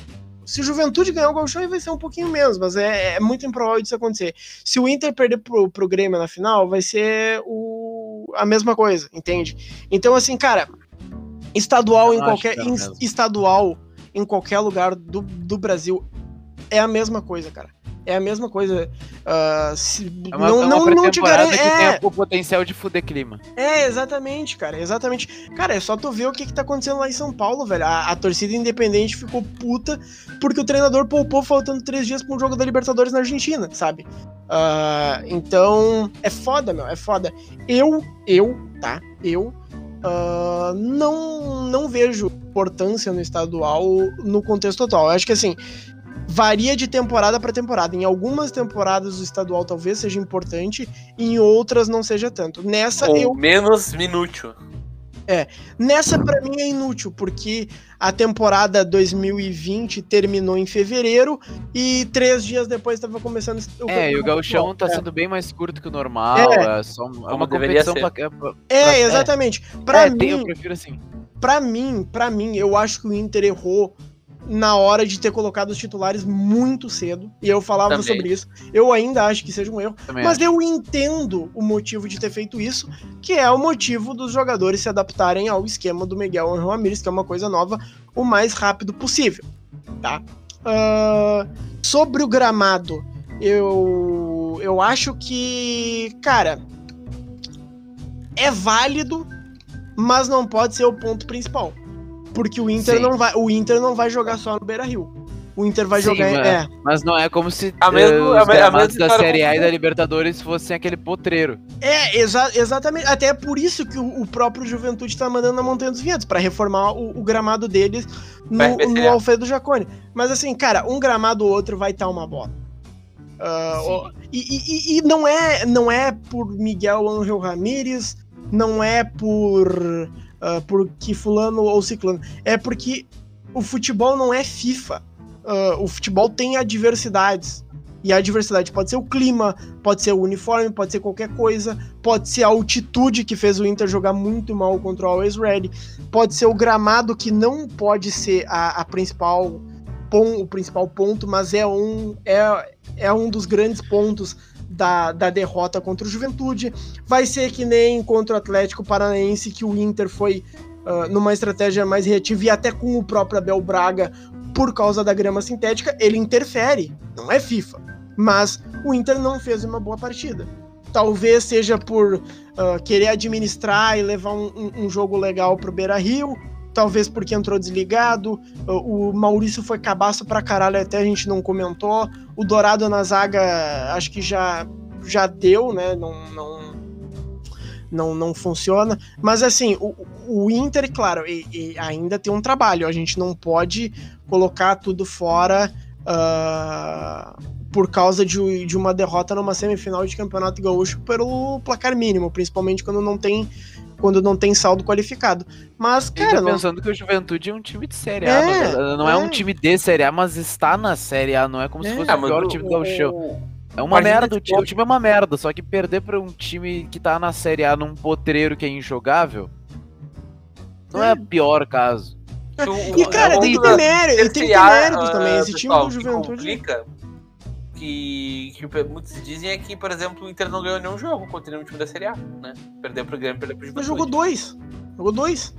se o Juventude ganhar o Gauchão, vai ser um pouquinho menos, mas é, é, muito improvável disso acontecer. Se o Inter perder pro, pro Grêmio na final, vai ser o, a mesma coisa, entende? Então, assim, cara, estadual em qualquer. É estadual em qualquer lugar do, do Brasil é a mesma coisa, cara é a mesma coisa. Uh, se, é uma, não, é não, não te garante. que é... tem o potencial de fuder clima. É, exatamente, cara. Exatamente. Cara, é só tu ver o que, que tá acontecendo lá em São Paulo, velho. A, a torcida independente ficou puta porque o treinador poupou faltando três dias pra um jogo da Libertadores na Argentina, sabe? Uh, então, é foda, meu. É foda. Eu, eu, tá? Eu. Uh, não, não vejo importância no estadual no contexto total. Eu acho que assim, varia de temporada para temporada. Em algumas temporadas o estadual talvez seja importante, em outras não seja tanto. Nessa Ou eu menos inútil. É, nessa para mim é inútil, porque a temporada 2020 terminou em fevereiro e três dias depois estava começando o É, e o gauchão tá é. sendo bem mais curto que o normal, é, é só é uma competição pra, pra, pra, É, exatamente. Pra é, mim, tem, eu prefiro assim. Pra mim, para mim, eu acho que o Inter errou na hora de ter colocado os titulares muito cedo. E eu falava Também. sobre isso. Eu ainda acho que seja um erro. Também mas acho. eu entendo o motivo de ter feito isso, que é o motivo dos jogadores se adaptarem ao esquema do Miguel Angel Ramirez, que é uma coisa nova, o mais rápido possível. Tá? Uh, sobre o gramado, eu, eu acho que, cara, é válido, mas não pode ser o ponto principal. Porque o Inter, não vai, o Inter não vai jogar só no Beira Rio. O Inter vai Sim, jogar. Mas, é. mas não é como se a mesmo, uh, os a, a da Série A e da Libertadores fossem aquele potreiro. É, exa exatamente. Até é por isso que o, o próprio Juventude está mandando na Montanha dos Ventos para reformar o, o, gramado deles no, no Alfredo Jacone. Mas assim, cara, um gramado ou outro vai estar tá uma bola. Uh, e, e, e, não é não é por Miguel Angel Ramírez, não é por uh, porque fulano ou ciclano. É porque o futebol não é FIFA. Uh, o futebol tem adversidades. E a adversidade pode ser o clima, pode ser o uniforme, pode ser qualquer coisa, pode ser a altitude que fez o Inter jogar muito mal contra o Always Ready, pode ser o gramado que não pode ser a, a principal o principal ponto, mas é um é, é um dos grandes pontos da, da derrota contra o Juventude. Vai ser que nem contra o Atlético Paranaense, que o Inter foi uh, numa estratégia mais reativa e até com o próprio Abel Braga, por causa da grama sintética, ele interfere. Não é FIFA. Mas o Inter não fez uma boa partida. Talvez seja por uh, querer administrar e levar um, um, um jogo legal pro Beira Rio talvez porque entrou desligado. O Maurício foi cabaço pra caralho, até a gente não comentou. O Dourado na zaga, acho que já, já deu, né? Não, não, não, não funciona. Mas assim, o, o Inter, claro, e, e ainda tem um trabalho. A gente não pode colocar tudo fora. Uh, por causa de, de uma derrota numa semifinal de campeonato gaúcho pelo placar mínimo, principalmente quando não tem quando não tem saldo qualificado. Mas, cara. Não... pensando que o Juventude é um time de Série A. É, não, não é. é. um time de Série A, mas está na Série A. Não é como é. se fosse ah, o pior time do Gauchão. É uma merda, o time, o time é uma merda, só que perder pra um time que tá na Série A num potreiro que é injogável não é, é o pior caso. E, cara, tem que ter mérito, tem que ter mérito também. Esse time do Juventude. Complica que, que muitos dizem é que, por exemplo, o Inter não ganhou nenhum jogo contra nenhum time da Série A, né? Perdeu pro Grêmio, perdeu pro Juventude. Mas jogou dois. Jogou dois.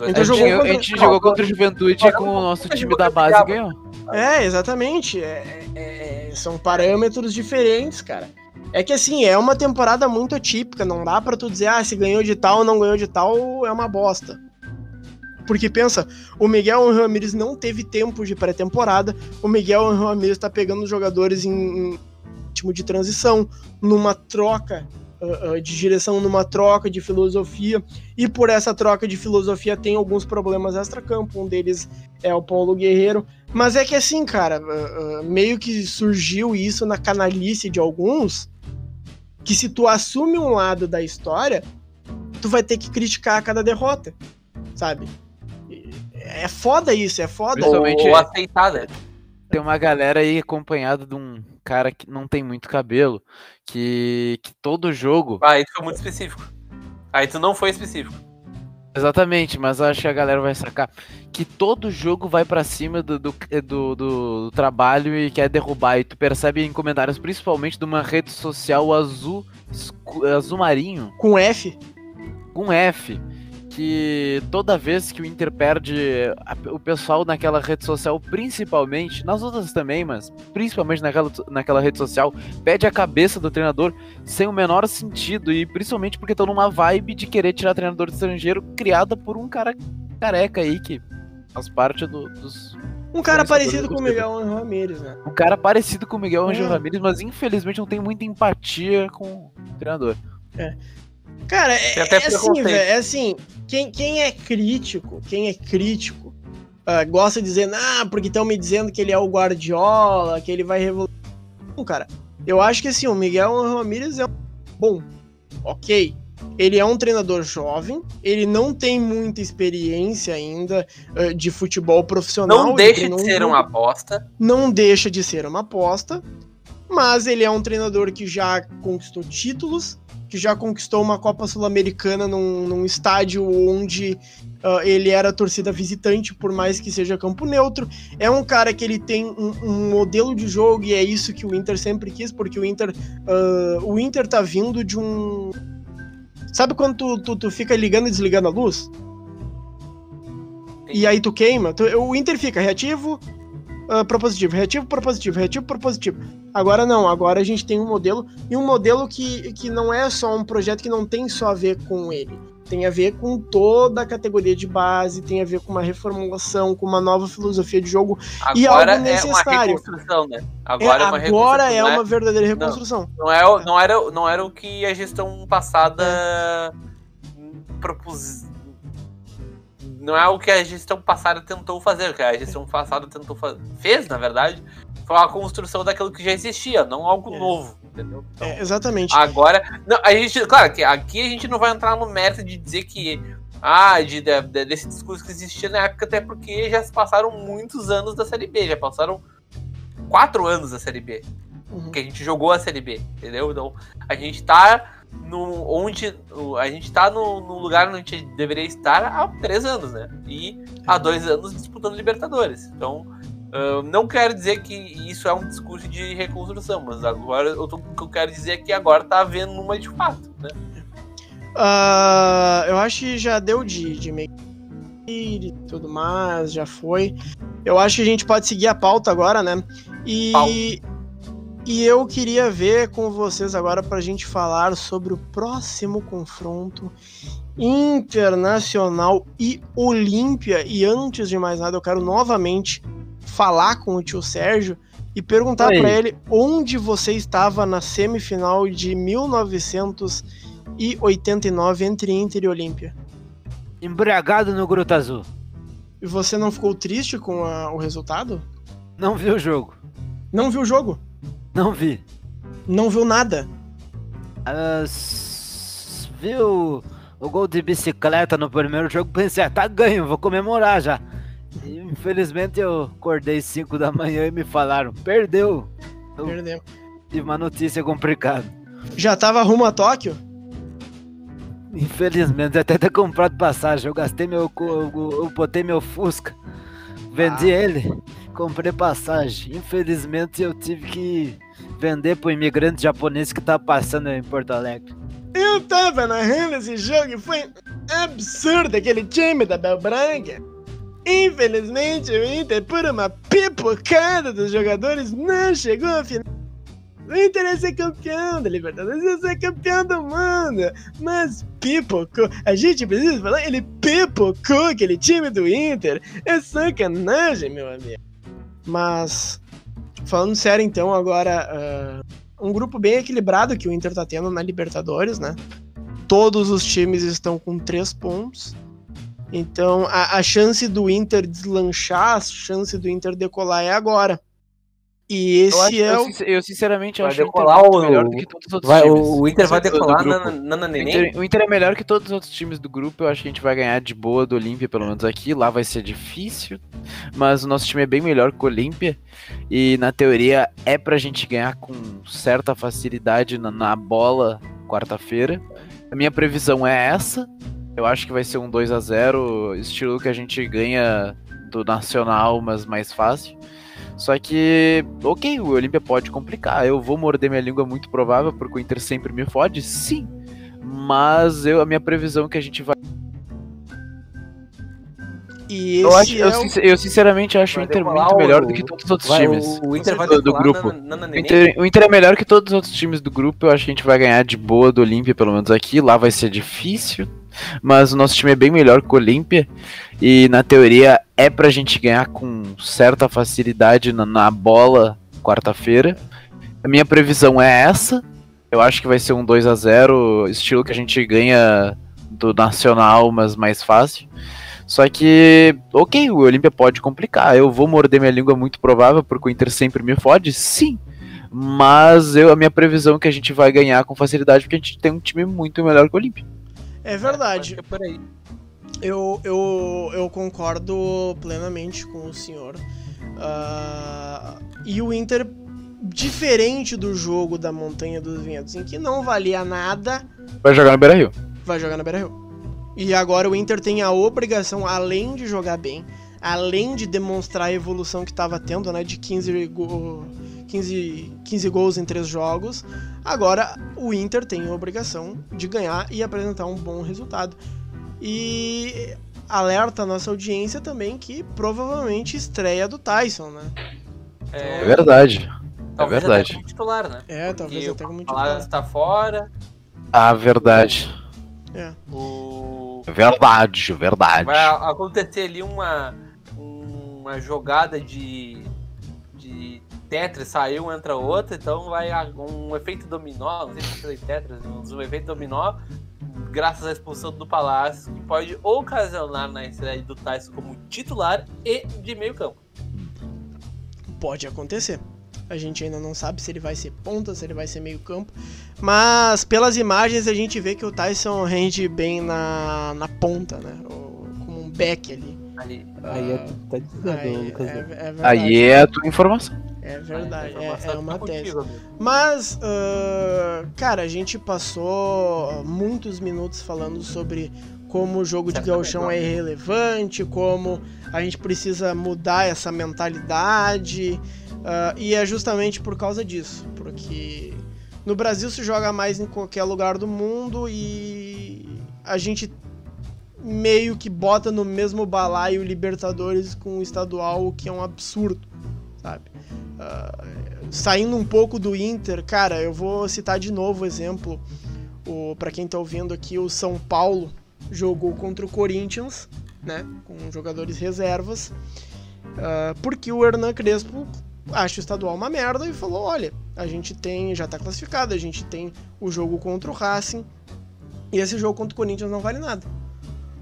A gente, jogou contra... a gente jogou contra o Juventude com o nosso time da base e ganhou. É, exatamente. É, é, é, são parâmetros diferentes, cara. É que assim, é uma temporada muito atípica, não dá para tu dizer, ah, se ganhou de tal ou não ganhou de tal, é uma bosta. Porque pensa, o Miguel Ramirez não teve tempo de pré-temporada, o Miguel Ramirez está pegando os jogadores em, em ritmo de transição, numa troca uh, uh, de direção, numa troca de filosofia, e por essa troca de filosofia tem alguns problemas extra-campo, um deles é o Paulo Guerreiro, mas é que assim, cara, uh, meio que surgiu isso na canalice de alguns, que se tu assume um lado da história, tu vai ter que criticar a cada derrota, sabe? É foda isso, é foda. Principalmente- Ou aceitar, né? Tem uma galera aí acompanhada de um cara que não tem muito cabelo, que, que todo jogo. Ah, aí tu foi muito específico. Aí tu não foi específico. Exatamente, mas acho que a galera vai sacar. Que todo jogo vai pra cima do, do, do- do trabalho e quer derrubar. E tu percebe em comentários, principalmente de uma rede social azul, azul marinho, Com F. com F. Que toda vez que o Inter perde, o pessoal naquela rede social, principalmente, nas outras também, mas principalmente naquela, naquela rede social, pede a cabeça do treinador sem o menor sentido. E principalmente porque estão numa vibe de querer tirar treinador estrangeiro criada por um cara careca aí que faz parte do- dos. Um cara parecido do com o Miguel Angel Ramírez, né? Um cara parecido com o Miguel Angel É. Ramírez, mas infelizmente não tem muita empatia com o treinador. Cara, é, é assim, velho. É assim, quem, quem é crítico, quem é crítico, ah, gosta de dizer, ah, porque estão me dizendo que ele é o Guardiola, que ele vai revolucionar. Não, cara. Eu acho que assim, o Miguel Ramírez é um bom. Ok. Ele é um treinador jovem, ele não tem muita experiência ainda ah, de futebol profissional. Não deixa de ser uma aposta. não deixa de ser uma aposta, mas ele é um treinador que já conquistou títulos, que já conquistou uma Copa Sul-Americana num, num estádio onde ah, ele era torcida visitante, por mais que seja campo neutro. É um cara que ele tem um, um modelo de jogo e é isso que o Inter sempre quis, porque o Inter, ah, o Inter tá vindo de um. Sabe quando tu, tu, tu fica ligando e desligando a luz? E aí tu queima? O Inter fica reativo, ah, propositivo, reativo, propositivo, reativo, propositivo. Agora não, agora a gente tem um modelo, e um modelo que, que não é só um projeto que não tem só a ver com ele. Tem a ver com toda a categoria de base, tem a ver com uma reformulação, com uma nova filosofia de jogo. E Agora algo é uma uma reconstrução, né? É, Agora é, uma agora reconstrução. é não uma verdadeira reconstrução. Não, é, o- não, era, não era o que a gestão passada propus. Não é o que a gestão passada tentou fazer, o que a gestão passada tentou. Fez, na verdade, foi uma construção daquilo que já existia, não algo É. novo. Entendeu? Então, É, exatamente. Agora. Não, a gente, claro que aqui a gente não vai entrar no mérito de dizer que. Ah, de, de- de- desse discurso que existia na época, até porque já se passaram muitos anos da Série B, já passaram quatro anos da Série B Uhum. que a gente jogou a Série B, entendeu? Então, a gente tá no onde a gente tá no, no lugar onde a gente deveria estar há três anos, né? E há dois anos disputando Libertadores. Então, ah, não quero dizer que isso é um discurso de reconstrução, mas agora eu tô- o que eu quero dizer é que agora tá havendo uma de fato, né? Ah, eu acho que já deu de, de meio e tudo mais, já foi. Eu acho que a gente pode seguir a pauta agora, né? E, Pauta. E eu queria ver com vocês agora pra gente falar sobre o próximo confronto internacional e Olímpia. E antes de mais nada, eu quero novamente falar com o tio Sérgio e perguntar pra ele onde você estava na semifinal de 1989 entre Inter e Olímpia. Embriagado no Gruta Azul. E você não ficou triste com a- o resultado? Não vi o jogo. Não viu o jogo? Não vi. Não viu nada? Ah, s- viu o gol de bicicleta no primeiro jogo? Pensei, ah, tá ganho, vou comemorar já. E, infelizmente eu acordei 5 da manhã e me falaram, perdeu. Eu Perdemos. tive uma notícia complicada. Já tava rumo a Tóquio? Infelizmente, até ter comprado passagem. Eu gastei meu. Eu, eu botei meu Fusca. Vendi ele. Comprei passagem. Infelizmente, eu tive que vender pro imigrante japonês que tá passando em Porto Alegre. Eu tava narrando esse jogo e foi absurdo aquele time da Bel Branca. Infelizmente, o Inter, por uma pipocada dos jogadores, não chegou à final. O Inter ia ser campeão da Libertadores, ia ser campeão do mundo. Mas pipocou. A gente precisa falar, ele pipocou aquele time do Inter. É sacanagem, meu amigo. Mas, falando sério então, agora, ah, um grupo bem equilibrado que o Inter tá tendo na Libertadores, né? Todos os times estão com três pontos. Então, a, a chance do Inter deslanchar, a chance do Inter decolar é agora. E esse é eu o. eu sinceramente acho o Inter o- melhor do que todos os outros Vai, times. o, o Inter vai decolar na, na, na O Neném? Inter, o Inter é melhor que todos os outros times do grupo. Eu acho que a gente vai ganhar de boa do Olímpia, pelo menos aqui. Lá vai ser difícil. Mas o nosso time é bem melhor que o Olímpia. E na teoria é pra gente ganhar com certa facilidade na, na bola quarta-feira. A minha previsão é essa. Eu acho que vai ser um 2 a 0 estilo que a gente ganha do Nacional, mas mais fácil. Só que, ok, o Olímpia pode complicar. Eu vou morder minha língua muito provável, porque o Inter sempre me fode, sim. Mas eu, a minha previsão é que a gente vai. E Eu, acho, eu, é o. sincer- eu sinceramente acho Vai o Inter muito o- melhor do que todos os outros Vai, times. o, o Inter vai do- grupo. na, na, na O? Inter, o Inter é melhor que todos os outros times do grupo. Eu acho que a gente vai ganhar de boa do Olímpia, pelo menos aqui. Lá vai ser difícil. Mas o nosso time é bem melhor que o Olímpia. E na teoria é pra gente ganhar com certa facilidade na, na bola quarta-feira. A minha previsão é essa. Eu acho que vai ser um 2 a 0 estilo que a gente ganha do Nacional, mas mais fácil. Só que, ok, o Olímpia pode complicar. Eu vou morder minha língua muito provável, porque o Inter sempre me fode, sim. Mas eu, a minha previsão é que a gente vai ganhar com facilidade, porque a gente tem um time muito melhor que o Olímpia. É verdade. Ser por aí. Eu, eu, eu concordo plenamente com o senhor. Ah, e o Inter, diferente do jogo da Montanha dos Ventos, em que não valia nada, Vai jogar no Beira Rio. vai jogar na Beira-Rio. E agora o Inter tem a obrigação, além de jogar bem, além de demonstrar a evolução que estava tendo, né, de 15, go 15, 15 gols em três jogos, agora o Inter tem a obrigação de ganhar e apresentar um bom resultado. E alerta a nossa audiência também que provavelmente estreia do Tyson, né? É verdade. talvez verdade. até como titular, né? É, talvez Porque até como o Palácio titular. está fora. Ah, verdade. É. O... Verdade, verdade. Vai acontecer ali uma, uma jogada de Tetris, saiu, entra outra, então vai um efeito dominó, não sei se foi Tetris, mas um efeito dominó, graças à expulsão do Palácio, que pode ocasionar na estreia do Tyson como titular e de meio campo. Pode acontecer. A gente ainda não sabe se ele vai ser ponta, se ele vai ser meio campo. Mas pelas imagens a gente vê que o Tyson rende bem na, na ponta, né? Como um back ali. Aí, Aí é, tá dizendo, Aí, Lucas. é, é. Aí é a tua informação. É verdade, a é, é uma tá tese. contigo. Mas, ah, cara, a gente passou muitos minutos falando sobre como o jogo de gauchão é irrelevante, como a gente precisa mudar essa mentalidade. ah, e é justamente por causa disso. Porque no Brasil se joga mais em qualquer lugar do mundo e a gente meio que bota no mesmo balaio Libertadores com o estadual, o que é um absurdo, sabe? Ah, saindo um pouco do Inter, cara, eu vou citar de novo o exemplo, o, para quem tá ouvindo aqui, o São Paulo jogou contra o Corinthians, né, com jogadores reservas, ah, porque o Hernan Crespo acha o estadual uma merda e falou, olha, a gente tem, já tá classificado, a gente tem o jogo contra o Racing, e esse jogo contra o Corinthians não vale nada.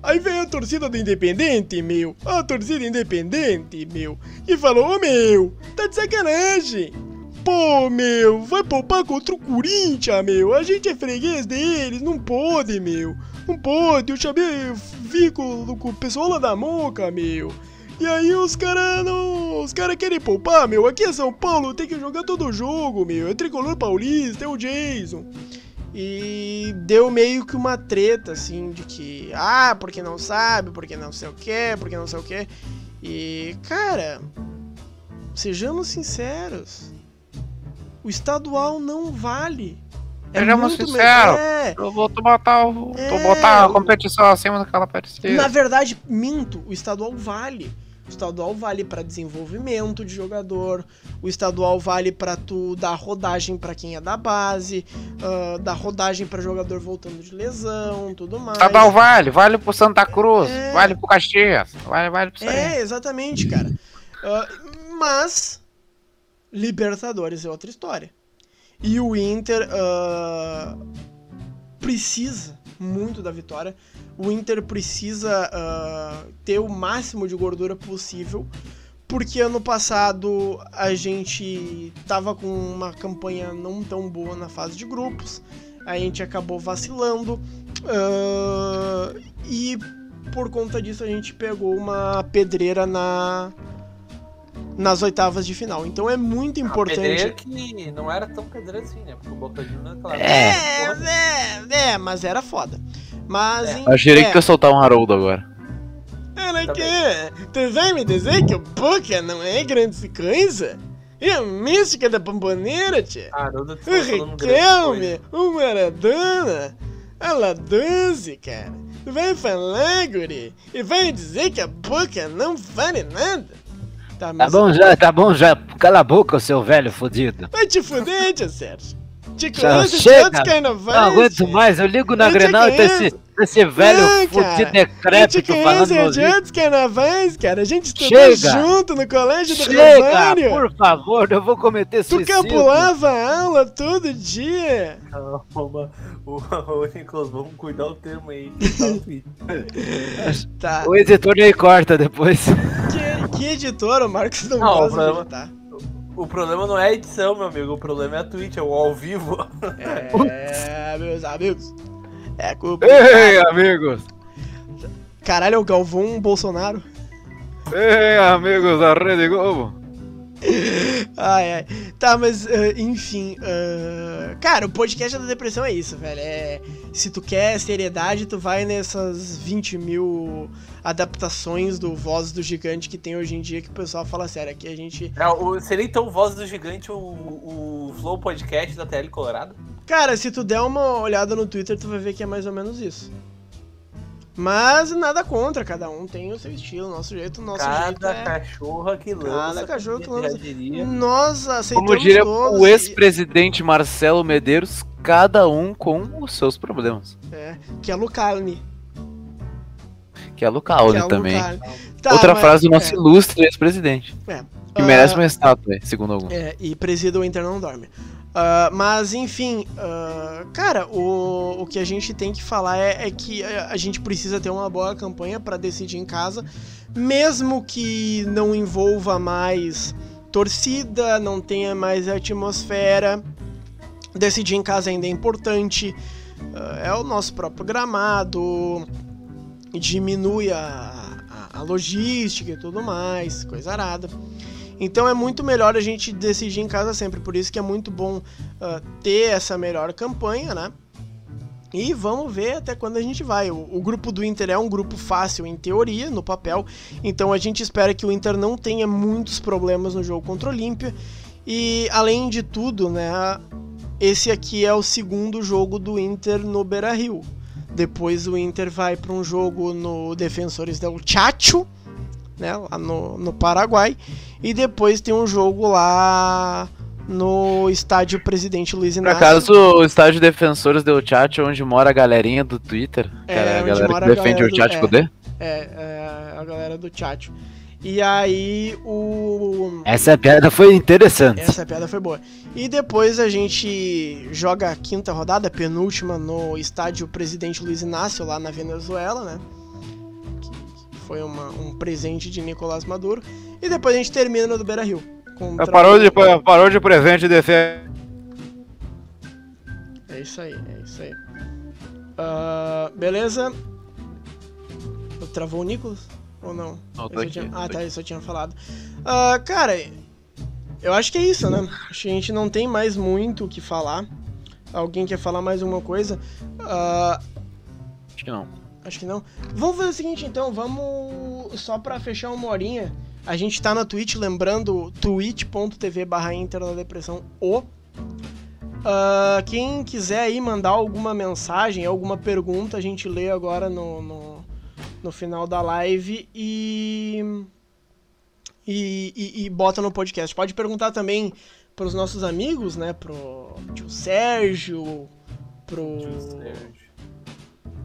Aí veio a torcida do Independente, meu. A torcida Independente, meu. E falou, ô meu, tá de sacanagem. Pô, meu, vai poupar contra o Corinthians, meu. A gente é freguês deles, não pode, meu. Não pode, eu chamei, com, com o pessoal lá da Moca, meu. E aí os caras não. Os caras querem poupar, meu. Aqui é São Paulo, tem que jogar todo jogo, meu. É tricolor paulista, é o Jason. E deu meio que uma treta, assim, de que, ah, porque não sabe, porque não sei o que, porque não sei o que. E, cara, sejamos sinceros, o estadual não vale. É Sejamos muito sinceros. É, Eu vou botar, o, É, botar a competição acima do que ela parecia. na verdade, minto, o estadual vale. O estadual vale pra desenvolvimento de jogador, o estadual vale pra tu dar rodagem pra quem é da base, ah, dar rodagem pra jogador voltando de lesão, tudo mais. Estadual vale, vale pro Santa Cruz, É. vale pro Caxias, vale, vale pro. É, exatamente, cara. Ah, mas Libertadores é outra história. E o Inter ah, precisa muito da vitória. O Inter precisa ah, ter o máximo de gordura possível porque ano passado a gente tava com uma campanha não tão boa na fase de grupos, a gente acabou vacilando ah, e por conta disso a gente pegou uma pedreira na nas oitavas de final. Então é muito importante. Pedreiro que não era tão pedreiro assim, né? Porque o Boca Juniors, claro. É, é, é, mas era foda. Mas É. em- Eu achei é, que ia soltar um Haroldo agora. Era Tá que? Tu vai me dizer que o Boca não é grande coisa? É a mística da pomboneira, tia? Haroldo O tá Riquelme, o Maradona, a La 12, cara. Vai falar, guri, e vai dizer que a Boca não vale nada? Tá, Tá bom já, tá bom já. Cala a boca, seu velho fudido. vai te fuder, tia Sérgio. Te de chega. outros carnavais. Não aguento tia. mais, eu ligo na Grenal e conheço. esse, esse velho Não, fudido Eu te decrépito falando ouvido. outros carnavais, cara. A gente estudou Chega. junto no colégio do Chega, Rosário. por favor, eu vou cometer Tu suicídio. capulava a aula todo dia. Calma, o, o Nicolas, vamos cuidar o termo aí. que tá. Tá. O editor aí corta depois. Que, que editor, o Marcos não, Não, gosta o problema- de editar. O problema não é a edição, meu amigo. O problema é a Twitch, é o ao vivo. É, meus amigos. É culpa. Ei, amigos! Caralho, é o Galvão Bolsonaro. Ei, amigos da Rede Globo! Ai, ai. Tá, mas, ah, enfim. ah, cara, o podcast da depressão é isso, velho. É, se tu quer seriedade, tu vai nessas 20 mil adaptações do Voz do Gigante que tem hoje em dia que o pessoal fala sério. Aqui a gente. É, o- seria então Voz do Gigante o, o Flow Podcast da TL Colorado? Cara, se tu der uma olhada no Twitter, tu vai ver que é mais ou menos isso. Mas nada contra, cada um tem o seu estilo, nosso jeito, nosso jeito Cada é... cachorra que lança. cachorro que lança. Nós aceitamos Como diria todos o e- ex-presidente Marcelo Medeiros, cada um com os seus problemas. É, que é Lucarne. Que é Lucaune que é também. Lucarne. Tá, Outra mas- frase do nosso é, ilustre ex-presidente. É. Que merece uma estátua, é, segundo alguns. É, e presida o Inter não dorme. Ah, mas, enfim, ah, cara, o, o que a gente tem que falar é, é que a, gente precisa ter uma boa campanha para decidir em casa, mesmo que não envolva mais torcida, não tenha mais atmosfera. Decidir em casa ainda é importante. ah, é o nosso próprio gramado, diminui a, a, a logística e tudo mais, coisa arada. Então é muito melhor a gente decidir em casa sempre. Por isso que é muito bom ah, ter essa melhor campanha, né? E vamos ver até quando a gente vai. O, o grupo do Inter é um grupo fácil em teoria, no papel. Então a gente espera que o Inter não tenha muitos problemas no jogo contra o Olímpia. E além de tudo, né? Esse aqui é o segundo jogo do Inter no Beira Rio. Depois o Inter vai para um jogo no Defensores del Chacho, né? Lá no, no Paraguai. E depois tem um jogo lá no estádio Presidente Luiz Por Inácio. acaso, o estádio Defensores deu chat onde mora a galerinha do Twitter? Que É, é, a galera que defende galera o chat do- poder? É, é, a galera do Chacho. E aí o. Essa piada foi interessante. Essa piada foi boa. E depois a gente joga a quinta rodada, penúltima, no estádio Presidente Luiz Inácio, lá na Venezuela, né? Foi uma- um presente de Nicolás Maduro. E depois a gente termina no do Beira Rio. contra Parou o- de, parou de presente descer. É isso aí, é isso aí. Ah, beleza? Travou o Nicolas? Ou não? Não, Eu tô só aqui, tinha- Ah, tá, eu só tinha falado. Ah, cara, eu acho que é isso, né? Acho que a gente não tem mais muito o que falar. Alguém quer falar mais alguma coisa? Ah, Acho que não. Acho que não. Vamos fazer o seguinte, então. Vamos. Só pra fechar uma horinha. A gente tá na Twitch, lembrando, twitch.tv barra Inter na Depressão O. Ah, quem quiser aí mandar alguma mensagem, alguma pergunta, a gente lê agora no, no, no final da live e, e, e, e bota no podcast. Pode perguntar também pros nossos amigos, né? Pro tio Sérgio, pro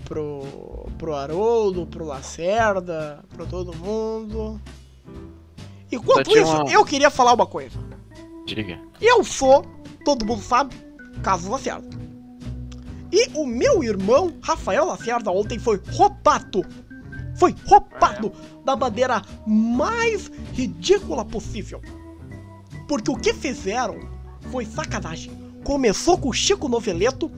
pro, pro Haroldo, pro Lacerda, pro todo mundo. Enquanto isso, uma- eu queria falar uma coisa. Diga. Eu sou, todo mundo sabe, Carlos Lacerda. E o meu irmão, Rafael Lacerda, ontem foi roubado foi roubado da maneira mais ridícula possível. Porque o que fizeram foi sacanagem. Começou com o Chico Noveleto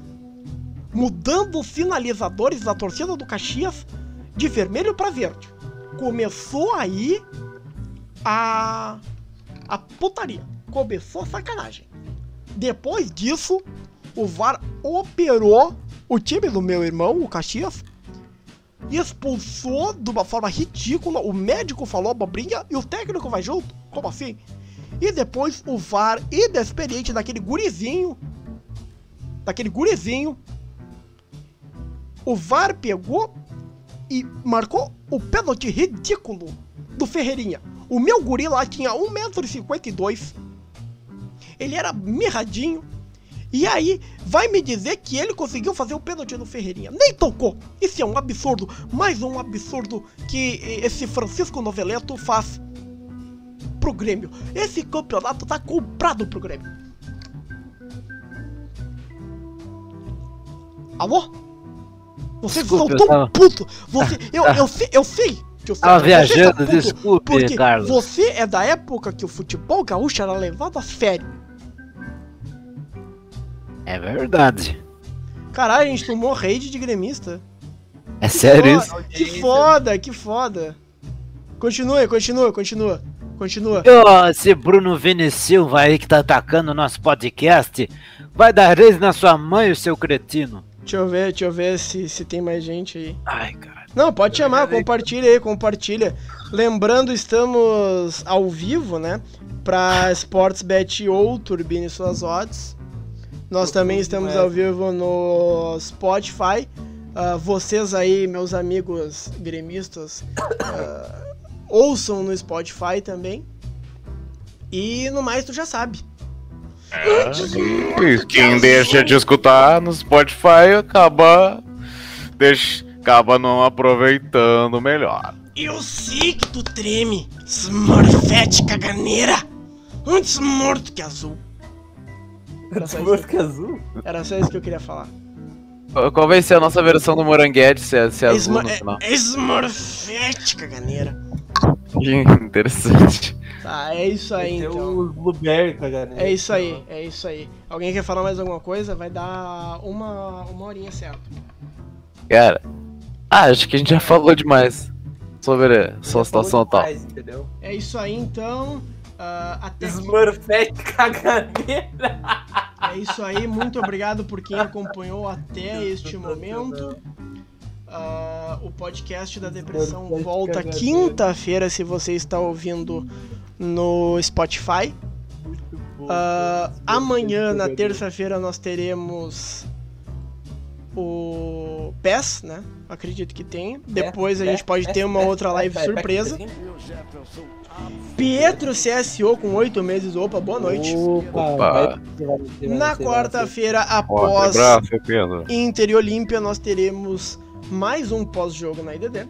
mudando os sinalizadores da torcida do Caxias de vermelho para verde. Começou aí a a putaria. Começou a sacanagem. Depois disso, o VAR operou o time do meu irmão, o Caxias, expulsou de uma forma ridícula. O médico falou abobrinha e o técnico vai junto? Como assim? E depois o VAR inexperiente daquele gurizinho, daquele gurizinho, o VAR pegou e marcou o pênalti ridículo do Ferreirinha. O meu guri lá tinha 1,52m. Ele era mirradinho. E aí, vai me dizer que ele conseguiu fazer o pênalti no Ferreirinha. Nem tocou. Isso é um absurdo. Mais um absurdo que esse Francisco Noveleto faz pro Grêmio. Esse campeonato tá comprado pro Grêmio. Alô? Vocês Desculpa, são eu tão tava- puto. Você, eu, eu, sei, eu sei que eu sei. Tava Você tá viajando, puto desculpe, porque Carlos. Você é da época que o futebol gaúcho era levado a sério. É verdade. Caralho, a gente tomou raid de gremista. É sério isso? Foda, Que foda, que foda. Continua, continua, continua. Continua. Ô, esse Bruno Vini Silva aí que tá atacando o nosso podcast, vai dar reis na sua mãe, o seu cretino. Deixa eu ver, deixa eu ver se, se tem mais gente aí. Ai, cara. Não, pode chamar, compartilha aí, compartilha. Lembrando, estamos ao vivo, né? Pra Sportsbet ou Turbine suas odds. Nós também estamos ao vivo no Spotify. Ah, vocês aí, meus amigos gremistas, ah, ouçam no Spotify também. E no mais, tu já sabe. E Quem deixa de escutar no Spotify acaba. Deixa, acaba não aproveitando melhor. Eu sei que tu treme, Smurfette caganeira. Antes morto que azul. Era só, isso, Música azul? era só isso que eu queria falar. Qual- vai ser a nossa versão do Moranguete se é, se é azul no final? é, Smurfette caganeira. Interessante. Tá, é isso aí Esse é então. o Blueberry, cara. É isso aí, é isso aí. Alguém quer falar mais alguma coisa? Vai dar uma, uma horinha certo. Cara, ah, acho que a gente já falou demais sobre a sua situação atual. Mais, entendeu? É isso aí então. Ah, até. Smurfette caganeira. É isso aí, muito obrigado por quem acompanhou até este momento. Ah, o podcast da depressão volta quinta-feira se você está ouvindo no Spotify. Ah, amanhã, na terça-feira, nós teremos o PES, né? Acredito que tem. Depois a gente pode ter uma outra live surpresa. Pietro CSO com oito meses. Opa, boa noite. Opa. Na quarta-feira, após. Inter e Olímpia, nós teremos mais um pós-jogo na IDD.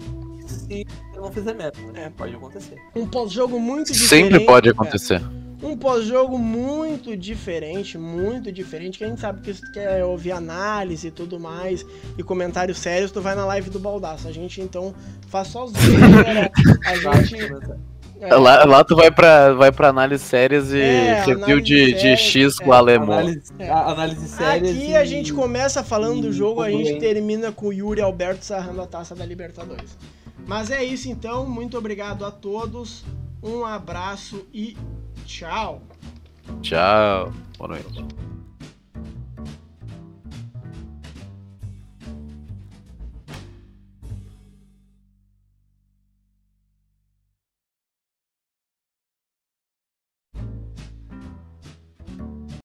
Eu não fizer merda, né? Pode acontecer. Um pós-jogo muito diferente. Sempre pode acontecer. É, um pós-jogo muito diferente, muito diferente, que a gente sabe que se tu quer ouvir análise e tudo mais, e comentários sérios, tu vai na live do Baldaço. A gente, então, faz sozinho, galera. A gente... é, Lá, lá tu vai pra, vai pra análise sérias e É, review de, de X com é, alemão. Análise, É. a- análise séria. Aqui a gente começa falando do e jogo, a gente conclui. termina com o Yuri Alberto sarrando a taça da Libertadores. Mas é isso então, muito obrigado a todos, um abraço e tchau! Tchau. Boa noite.